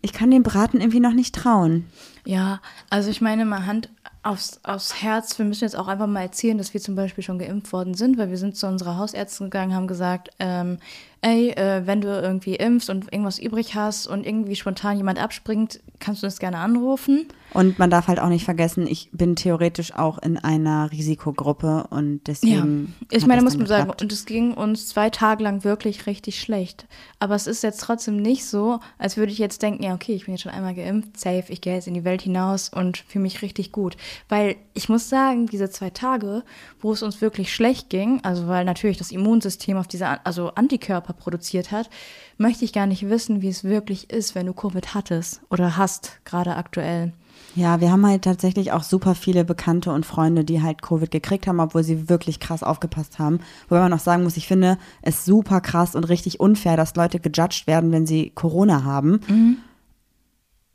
ich kann dem Braten irgendwie noch nicht trauen. Ja, also ich meine mal Hand aufs, aufs Herz, wir müssen jetzt auch einfach mal erzählen, dass wir zum Beispiel schon geimpft worden sind, weil wir sind zu unserer Hausärztin gegangen, haben gesagt, ähm, ey, äh, wenn du irgendwie impfst und irgendwas übrig hast und irgendwie spontan jemand abspringt, kannst du uns gerne anrufen. Und man darf halt auch nicht vergessen, ich bin theoretisch auch in einer Risikogruppe und deswegen. Ich hat meine, das muss man sagen, und es ging uns zwei Tage lang wirklich richtig schlecht. Aber es ist jetzt trotzdem nicht so, als würde ich jetzt denken, ja, okay, ich bin jetzt schon einmal geimpft, safe, ich gehe jetzt in die Welt hinaus und fühle mich richtig gut. Weil ich muss sagen, diese zwei Tage, wo es uns wirklich schlecht ging, also weil natürlich das Immunsystem auf diese, also Antikörper produziert hat, möchte ich gar nicht wissen, wie es wirklich ist, wenn du Covid hattest oder hast, gerade aktuell. Ja, wir haben halt tatsächlich auch super viele Bekannte und Freunde, die halt Covid gekriegt haben, obwohl sie wirklich krass aufgepasst haben. Wobei man auch sagen muss, ich finde es super krass und richtig unfair, dass Leute gejudged werden, wenn sie Corona haben.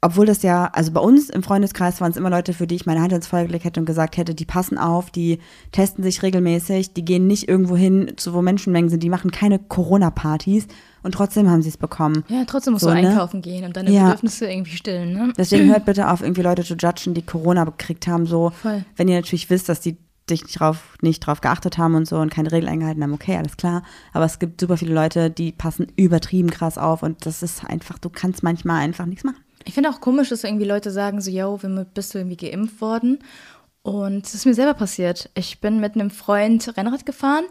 Obwohl das ja, also bei uns im Freundeskreis waren es immer Leute, für die ich meine Hand ins Feuer gelegt hätte und gesagt hätte, die passen auf, die testen sich regelmäßig, die gehen nicht irgendwo hin, zu wo Menschenmengen sind, die machen keine Corona-Partys und trotzdem haben sie es bekommen. Ja, trotzdem musst So, du ne? einkaufen gehen und deine Ja. Bedürfnisse irgendwie stillen, ne? Deswegen hört bitte auf, irgendwie Leute zu judgen, die Corona gekriegt haben. So, Voll. wenn ihr natürlich wisst, dass die sich nicht drauf, nicht drauf geachtet haben und so und keine Regeln eingehalten haben, okay, alles klar. Aber es gibt super viele Leute, die passen übertrieben krass auf und das ist einfach, du kannst manchmal einfach nichts machen. Ich finde auch komisch, dass irgendwie Leute sagen so, yo, womit bist du irgendwie geimpft worden? Und es ist mir selber passiert. Ich bin mit einem Freund Rennrad gefahren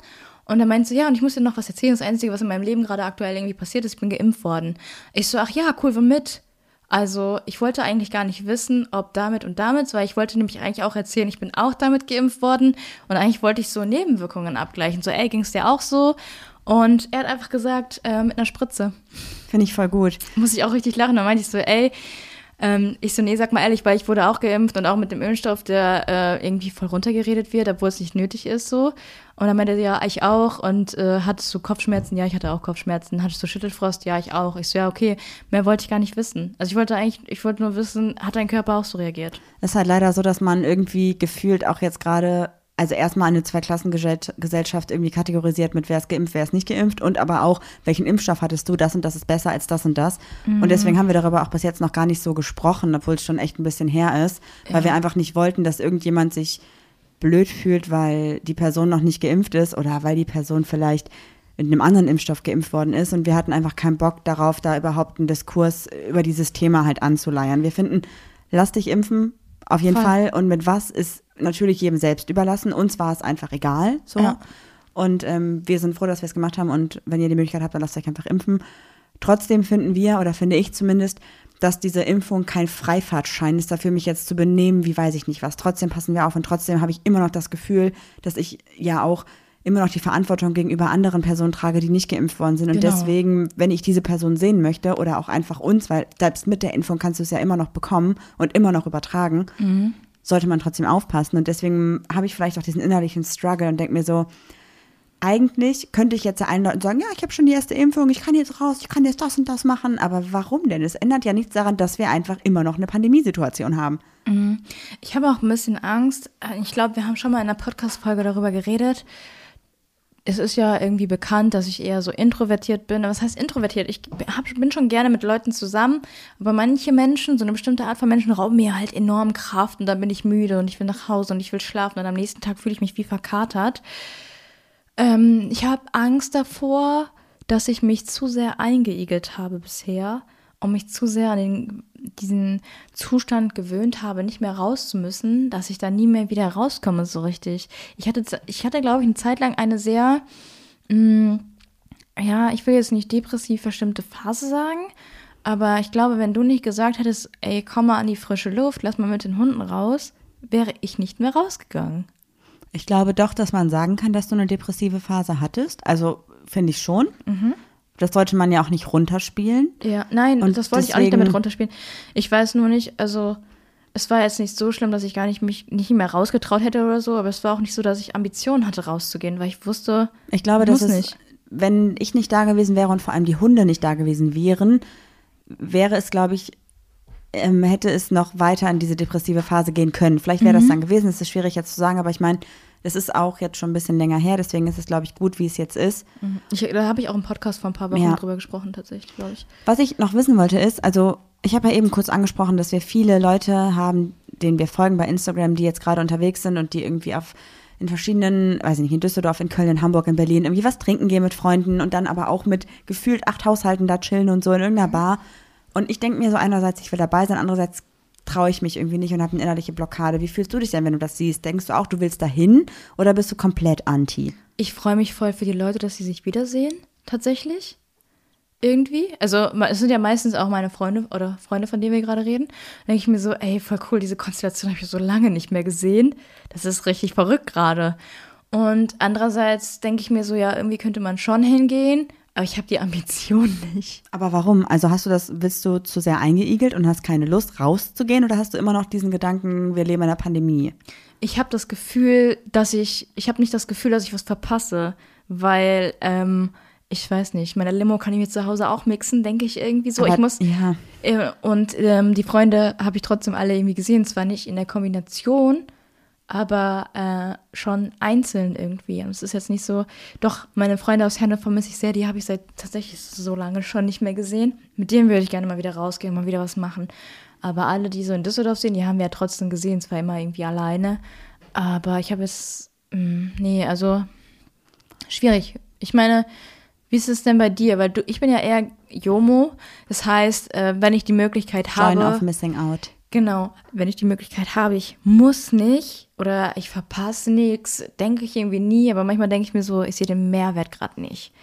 und er meinte so, ja, und ich muss dir noch was erzählen. Das Einzige, was in meinem Leben gerade aktuell irgendwie passiert ist, ich bin geimpft worden. Ich so, ach ja, cool, womit? Also ich wollte eigentlich gar nicht wissen, ob damit und damit, weil ich wollte nämlich eigentlich auch erzählen, ich bin auch damit geimpft worden und eigentlich wollte ich so Nebenwirkungen abgleichen. So, ey, ging es dir auch so? Und er hat einfach gesagt, äh, mit einer Spritze Finde ich voll gut. muss ich auch richtig lachen. Da meinte ich so, ey, Ähm, ich so, nee, sag mal ehrlich, weil ich wurde auch geimpft und auch mit dem Impfstoff, der äh, irgendwie voll runtergeredet wird, obwohl es nicht nötig ist so. Und dann meinte er, ja, ich auch. Und äh, hattest du Kopfschmerzen? Ja, ich hatte auch Kopfschmerzen. Hattest du Schüttelfrost? Ja, ich auch. Ich so, ja, okay. Mehr wollte ich gar nicht wissen. Also ich wollte eigentlich, ich wollte nur wissen, hat dein Körper auch so reagiert? Es ist halt leider so, dass man irgendwie gefühlt auch jetzt gerade also erstmal eine Zweiklassengesellschaft irgendwie kategorisiert mit wer ist geimpft, wer ist nicht geimpft und aber auch, welchen Impfstoff hattest du, das und das ist besser als das und das. Mhm. Und deswegen haben wir darüber auch bis jetzt noch gar nicht so gesprochen, obwohl es schon echt ein bisschen her ist, weil ja. wir einfach nicht wollten, dass irgendjemand sich blöd fühlt, weil die Person noch nicht geimpft ist oder weil die Person vielleicht mit einem anderen Impfstoff geimpft worden ist und wir hatten einfach keinen Bock darauf, da überhaupt einen Diskurs über dieses Thema halt anzuleiern. Wir finden, lass dich impfen, auf jeden Voll. Fall. Und mit was ist natürlich jedem selbst überlassen. Uns war es einfach egal. So. Ja. Und ähm, wir sind froh, dass wir es gemacht haben. Und wenn ihr die Möglichkeit habt, dann lasst euch einfach impfen. Trotzdem finden wir, oder finde ich zumindest, dass diese Impfung kein Freifahrtschein ist, dafür mich jetzt zu benehmen, wie weiß ich nicht was. Trotzdem passen wir auf und trotzdem habe ich immer noch das Gefühl, dass ich ja auch immer noch die Verantwortung gegenüber anderen Personen trage, die nicht geimpft worden sind. Und genau. deswegen, wenn ich diese Person sehen möchte oder auch einfach uns, weil selbst mit der Impfung kannst du es ja immer noch bekommen und immer noch übertragen, mhm. Sollte man trotzdem aufpassen. Und deswegen habe ich vielleicht auch diesen innerlichen Struggle und denke mir so, eigentlich könnte ich jetzt allen Leuten sagen, ja, ich habe schon die erste Impfung, ich kann jetzt raus, ich kann jetzt das und das machen, aber warum denn? Es ändert ja nichts daran, dass wir einfach immer noch eine Pandemiesituation haben. Mhm. Ich habe auch ein bisschen Angst. Ich glaube, wir haben schon mal in einer Podcast-Folge darüber geredet, es ist ja irgendwie bekannt, dass ich eher so introvertiert bin. Was heißt introvertiert? Ich hab, bin schon gerne mit Leuten zusammen, aber manche Menschen, so eine bestimmte Art von Menschen, rauben mir halt enorm Kraft und dann bin ich müde und ich will nach Hause und ich will schlafen und am nächsten Tag fühle ich mich wie verkatert. Ähm, ich habe Angst davor, dass ich mich zu sehr eingeigelt habe bisher und mich zu sehr an den, diesen Zustand gewöhnt habe, nicht mehr raus zu müssen, dass ich da nie mehr wieder rauskomme so richtig. Ich hatte, ich hatte glaube ich, eine Zeit lang eine sehr, mh, mm, ja, ich will jetzt nicht depressiv verstimmte Phase sagen, aber ich glaube, wenn du nicht gesagt hättest, ey, komm mal an die frische Luft, lass mal mit den Hunden raus, wäre ich nicht mehr rausgegangen. Ich glaube doch, dass man sagen kann, dass du eine depressive Phase hattest. Also finde ich schon. Mhm. Das sollte man ja auch nicht runterspielen. Ja, nein, und das wollte ich auch nicht damit runterspielen. Ich weiß nur nicht, also es war jetzt nicht so schlimm, dass ich gar nicht mich nicht mehr rausgetraut hätte oder so, aber es war auch nicht so, dass ich Ambitionen hatte, rauszugehen, weil ich wusste, ich glaube, dass es, nicht. wenn ich nicht da gewesen wäre und vor allem die Hunde nicht da gewesen wären, wäre es, glaube ich, ähm, hätte es noch weiter in diese depressive Phase gehen können. Vielleicht wäre mhm. das dann gewesen, es ist schwierig jetzt zu sagen, aber ich meine, das ist auch jetzt schon ein bisschen länger her, deswegen ist es, glaube ich, gut, wie es jetzt ist. Mhm. Ich, da habe ich auch im Podcast vor ein paar Wochen ja. drüber gesprochen, tatsächlich, glaube ich. Was ich noch wissen wollte ist, also ich habe ja eben kurz angesprochen, dass wir viele Leute haben, denen wir folgen bei Instagram, die jetzt gerade unterwegs sind und die irgendwie auf in verschiedenen, weiß ich nicht, in Düsseldorf, in Köln, in Hamburg, in Berlin irgendwie was trinken gehen mit Freunden und dann aber auch mit gefühlt acht Haushalten da chillen und so in irgendeiner Bar. Und ich denke mir so einerseits, ich will dabei sein, andererseits traue ich mich irgendwie nicht und habe eine innerliche Blockade. Wie fühlst du dich denn, wenn du das siehst? Denkst du auch, du willst dahin oder bist du komplett anti? Ich freue mich voll für die Leute, dass sie sich wiedersehen, tatsächlich. Irgendwie. Also, es sind ja meistens auch meine Freunde oder Freunde, von denen wir gerade reden. Da denke ich mir so, ey, voll cool, diese Konstellation habe ich so lange nicht mehr gesehen. Das ist richtig verrückt gerade. Und andererseits denke ich mir so, ja, irgendwie könnte man schon hingehen, aber ich habe die Ambition nicht. Aber warum? Also hast du das, willst du zu sehr eingeigelt und hast keine Lust rauszugehen oder hast du immer noch diesen Gedanken, wir leben in einer Pandemie? Ich habe das Gefühl, dass ich, ich habe nicht das Gefühl, dass ich was verpasse, weil, ähm, ich weiß nicht, meine Limo kann ich mir zu Hause auch mixen, denke ich irgendwie so. Aber, ich muss, ja. Äh, und ähm, die Freunde habe ich trotzdem alle irgendwie gesehen, zwar nicht in der Kombination, aber äh, schon einzeln irgendwie. Und es ist jetzt nicht so, doch, meine Freunde aus Herne vermisse ich sehr, die habe ich seit tatsächlich so lange schon nicht mehr gesehen. Mit denen würde ich gerne mal wieder rausgehen, mal wieder was machen. Aber alle, die so in Düsseldorf sind, die haben wir ja trotzdem gesehen, zwar immer irgendwie alleine. Aber ich habe es, mh, mm, nee, also schwierig. Ich meine, wie ist es denn bei dir? Weil du, ich bin ja eher Jomo. Das heißt, äh, wenn ich die Möglichkeit Join habe. Join of Missing Out. Genau, wenn ich die Möglichkeit habe, ich muss nicht oder ich verpasse nichts, denke ich irgendwie nie, aber manchmal denke ich mir so, ich sehe den Mehrwert gerade nicht.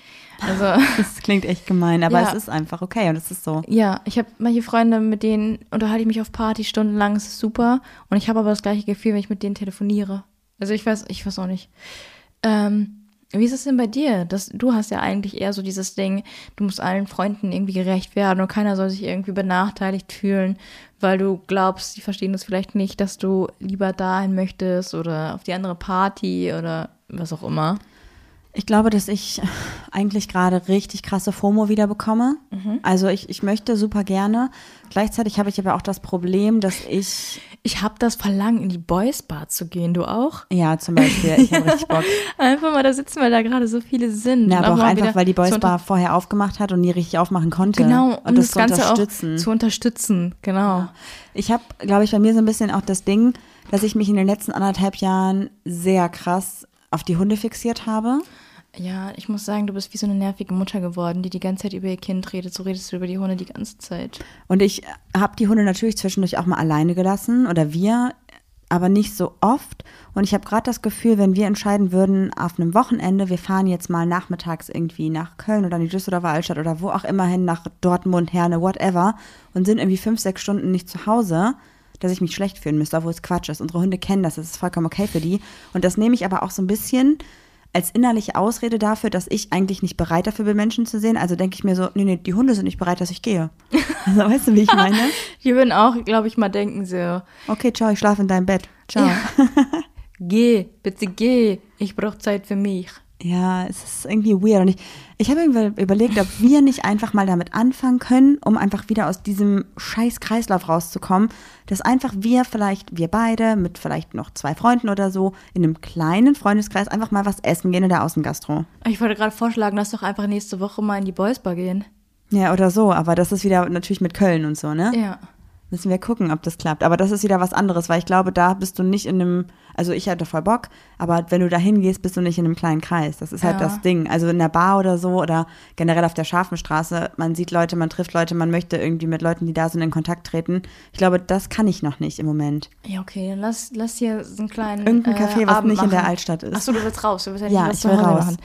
Also, das klingt echt gemein, aber ja. es ist einfach okay und es ist so. Ja, ich habe manche Freunde, mit denen unterhalte ich mich auf Party stundenlang, es ist super. Und ich habe aber das gleiche Gefühl, wenn ich mit denen telefoniere. Also ich weiß, ich weiß auch nicht. Ähm, Wie ist es denn bei dir? Das, du hast ja eigentlich eher so dieses Ding, du musst allen Freunden irgendwie gerecht werden und keiner soll sich irgendwie benachteiligt fühlen, weil du glaubst, die verstehen das vielleicht nicht, dass du lieber dahin möchtest oder auf die andere Party oder was auch immer. Ich glaube, dass ich eigentlich gerade richtig krasse FOMO wieder bekomme. Also ich, ich möchte super gerne. Gleichzeitig habe ich aber auch das Problem, dass ich, Ich habe das Verlangen, in die Boys Bar zu gehen. Du auch? ja zum Beispiel, ich habe richtig Bock. Einfach mal da sitzen, weil da gerade so viele sind. Und aber auch mal einfach, weil die Boys zu Bar vorher aufgemacht hat und nie richtig aufmachen konnte. Genau, um und das, zu Ganze auch unterstützen. zu unterstützen. Genau. Ich habe, glaube ich, bei mir so ein bisschen auch das Ding, dass ich mich in den letzten anderthalb Jahren sehr krass auf die Hunde fixiert habe. Ja, ich muss sagen, du bist wie so eine nervige Mutter geworden, die die ganze Zeit über ihr Kind redet. So redest du über die Hunde die ganze Zeit. Und ich habe die Hunde natürlich zwischendurch auch mal alleine gelassen oder wir, aber nicht so oft. Und ich habe gerade das Gefühl, wenn wir entscheiden würden, auf einem Wochenende, wir fahren jetzt mal nachmittags irgendwie nach Köln oder in die Düsseldorfer Altstadt oder wo auch immer hin, nach Dortmund, Herne, whatever, und sind irgendwie fünf, sechs Stunden nicht zu Hause, dass ich mich schlecht fühlen müsste, obwohl es Quatsch ist. Unsere Hunde kennen das, das ist vollkommen okay für die. Und das nehme ich aber auch so ein bisschen als innerliche Ausrede dafür, dass ich eigentlich nicht bereit dafür bin, Menschen zu sehen. Also denke ich mir so, nee, nee, die Hunde sind nicht bereit, dass ich gehe. Also weißt du, wie ich meine? Die würden auch, glaube ich, mal denken so, Okay, ciao, ich schlafe in deinem Bett. Ciao. Ja. geh, bitte geh, ich brauche Zeit für mich. Ja, es ist irgendwie weird. Und ich, ich habe irgendwie überlegt, ob wir nicht einfach mal damit anfangen können, um einfach wieder aus diesem scheiß Kreislauf rauszukommen, dass einfach wir vielleicht, wir beide, mit vielleicht noch zwei Freunden oder so, in einem kleinen Freundeskreis einfach mal was essen gehen in der Außengastro. Ich wollte gerade vorschlagen, lass doch einfach nächste Woche mal in die Boys Bar gehen. Ja, oder so, aber das ist wieder natürlich mit Köln und so, ne? Ja. Müssen wir gucken, ob das klappt. Aber das ist wieder was anderes, weil ich glaube, da bist du nicht in einem, also ich hatte voll Bock, aber wenn du da hingehst, bist du nicht in einem kleinen Kreis. Das ist halt Ja. das Ding. Also in der Bar oder so oder generell auf der Schafenstraße, man sieht Leute, man trifft Leute, man möchte irgendwie mit Leuten, die da sind, in Kontakt treten. Ich glaube, das kann ich noch nicht im Moment. Ja, okay, dann lass, lass hier so einen kleinen Irgendein äh, Café, was Abend nicht in der machen. Altstadt ist. Achso, du willst raus, du willst ja nicht Ja, ich will raus. machen.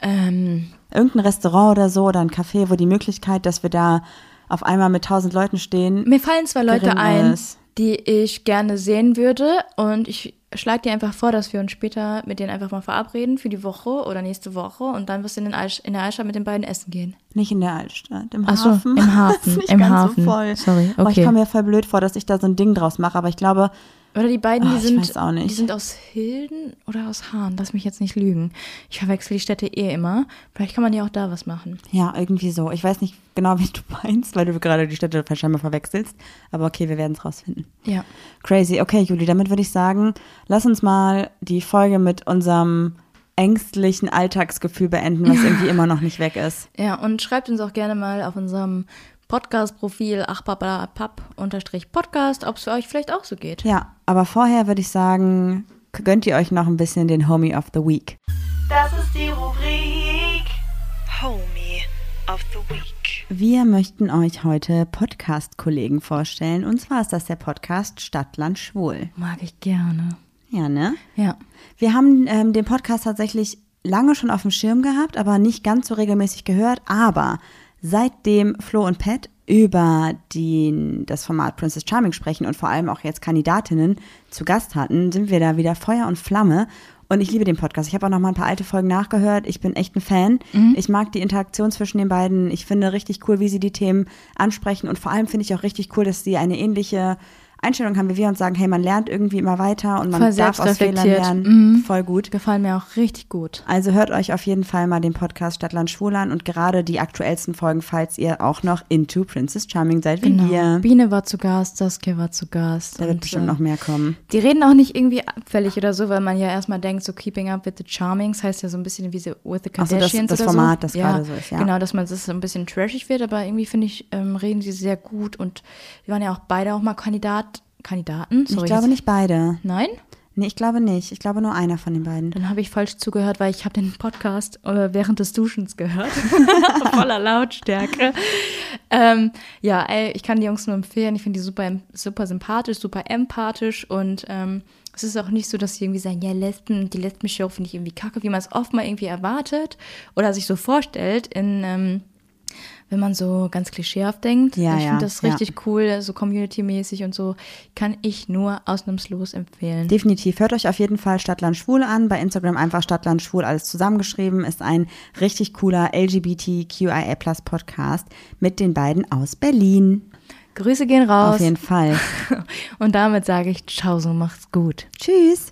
Ähm, Irgendein Restaurant oder so oder ein Café, wo die Möglichkeit, dass wir da auf einmal mit tausend Leuten stehen. Mir fallen zwei Leute ein, ist. die ich gerne sehen würde und ich schlage dir einfach vor, dass wir uns später mit denen einfach mal verabreden für die Woche oder nächste Woche und dann wirst du in, den Altsch- in der Altstadt mit den beiden essen gehen. Nicht in der Altstadt, im Ach so, Hafen. im Hafen, Das ist nicht im ganz Hafen. So voll. Sorry, Aber ich okay. komme mir voll blöd vor, dass ich da so ein Ding draus mache. Aber ich glaube, Oder die beiden, die ich sind, die sind aus Hilden oder aus Hahn, lass mich jetzt nicht lügen. Ich verwechsel die Städte eh immer. Vielleicht kann man ja auch da was machen. ja, irgendwie so. Ich weiß nicht genau, wie du meinst, weil du gerade die Städte scheinbar verwechselst. Aber okay, wir werden es rausfinden. Ja. Crazy. Okay, Juli, damit würde ich sagen, lass uns mal die Folge mit unserem ängstlichen Alltagsgefühl beenden, was irgendwie immer noch nicht weg ist. Ja, und schreibt uns auch gerne mal auf unserem Podcast-Profil achpapapap-podcast, ob es für euch vielleicht auch so geht. Ja, aber vorher würde ich sagen, gönnt ihr euch noch ein bisschen den Homie of the Week. Das ist die Rubrik Homie of the Week. Wir möchten euch heute Podcast-Kollegen vorstellen. Und zwar ist das der Podcast Stadtland Schwul. Mag ich gerne. Ja, ne? Ja. Wir haben ähm, den Podcast tatsächlich lange schon auf dem Schirm gehabt, aber nicht ganz so regelmäßig gehört. Aber seitdem Flo und Pat über die, das Format Princess Charming sprechen und vor allem auch jetzt Kandidatinnen zu Gast hatten, sind wir da wieder Feuer und Flamme. Und ich liebe den Podcast. Ich habe auch noch mal ein paar alte Folgen nachgehört. Ich bin echt ein Fan. Ich mag die Interaktion zwischen den beiden. Ich finde richtig cool, wie sie die Themen ansprechen. Und vor allem finde ich auch richtig cool, dass sie eine ähnliche Einstellung haben wie wir und sagen, hey, man lernt irgendwie immer weiter und man Voll darf aus Fehlern lernen. Mhm. Voll gut. Gefallen mir auch richtig gut. Also hört euch auf jeden Fall mal den Podcast Stadtland Schwul an und gerade die aktuellsten Folgen, falls ihr auch noch into Princess Charming seid wie wir. Biene war zu Gast, Saskia war zu Gast. Da wird bestimmt äh, noch mehr kommen. Die reden auch nicht irgendwie abfällig oder so, weil man ja erstmal denkt, so Keeping Up with the Charmings heißt ja so ein bisschen wie so With the Ach so, das- Kardashians das oder Format, so. das gerade so ist, ja. Genau, dass man das so ein bisschen trashig wird, aber irgendwie finde ich, ähm, reden sie sehr gut und wir waren ja auch beide auch mal Kandidat, Kandidaten. Ich Sorry, glaube jetzt- nicht beide. Nein? Nee, ich glaube nicht. Ich glaube nur einer von den beiden. Dann habe ich falsch zugehört, weil ich habe den Podcast äh, während des Duschens gehört. Voller Lautstärke. Ähm, ja, ey, ich kann die Jungs nur empfehlen. Ich finde die super, super sympathisch, super empathisch und ähm, es ist auch nicht so, dass sie irgendwie sagen, ja, Lesben, die Lesben-Show finde ich irgendwie kacke, wie man es oft mal irgendwie erwartet oder sich so vorstellt in, ähm, wenn man so ganz klischeehaft denkt. Ja, ich ja, finde das ja. richtig cool, so community-mäßig und so. Kann ich nur ausnahmslos empfehlen. Definitiv. Hört euch auf jeden Fall Stadtland Schwul an. Bei Instagram einfach Stadtland Schwul alles zusammengeschrieben. Ist ein richtig cooler LGBTQIA Podcast mit den beiden aus Berlin. Grüße gehen raus. Auf jeden Fall. Und damit sage ich Ciao, so macht's gut. Tschüss.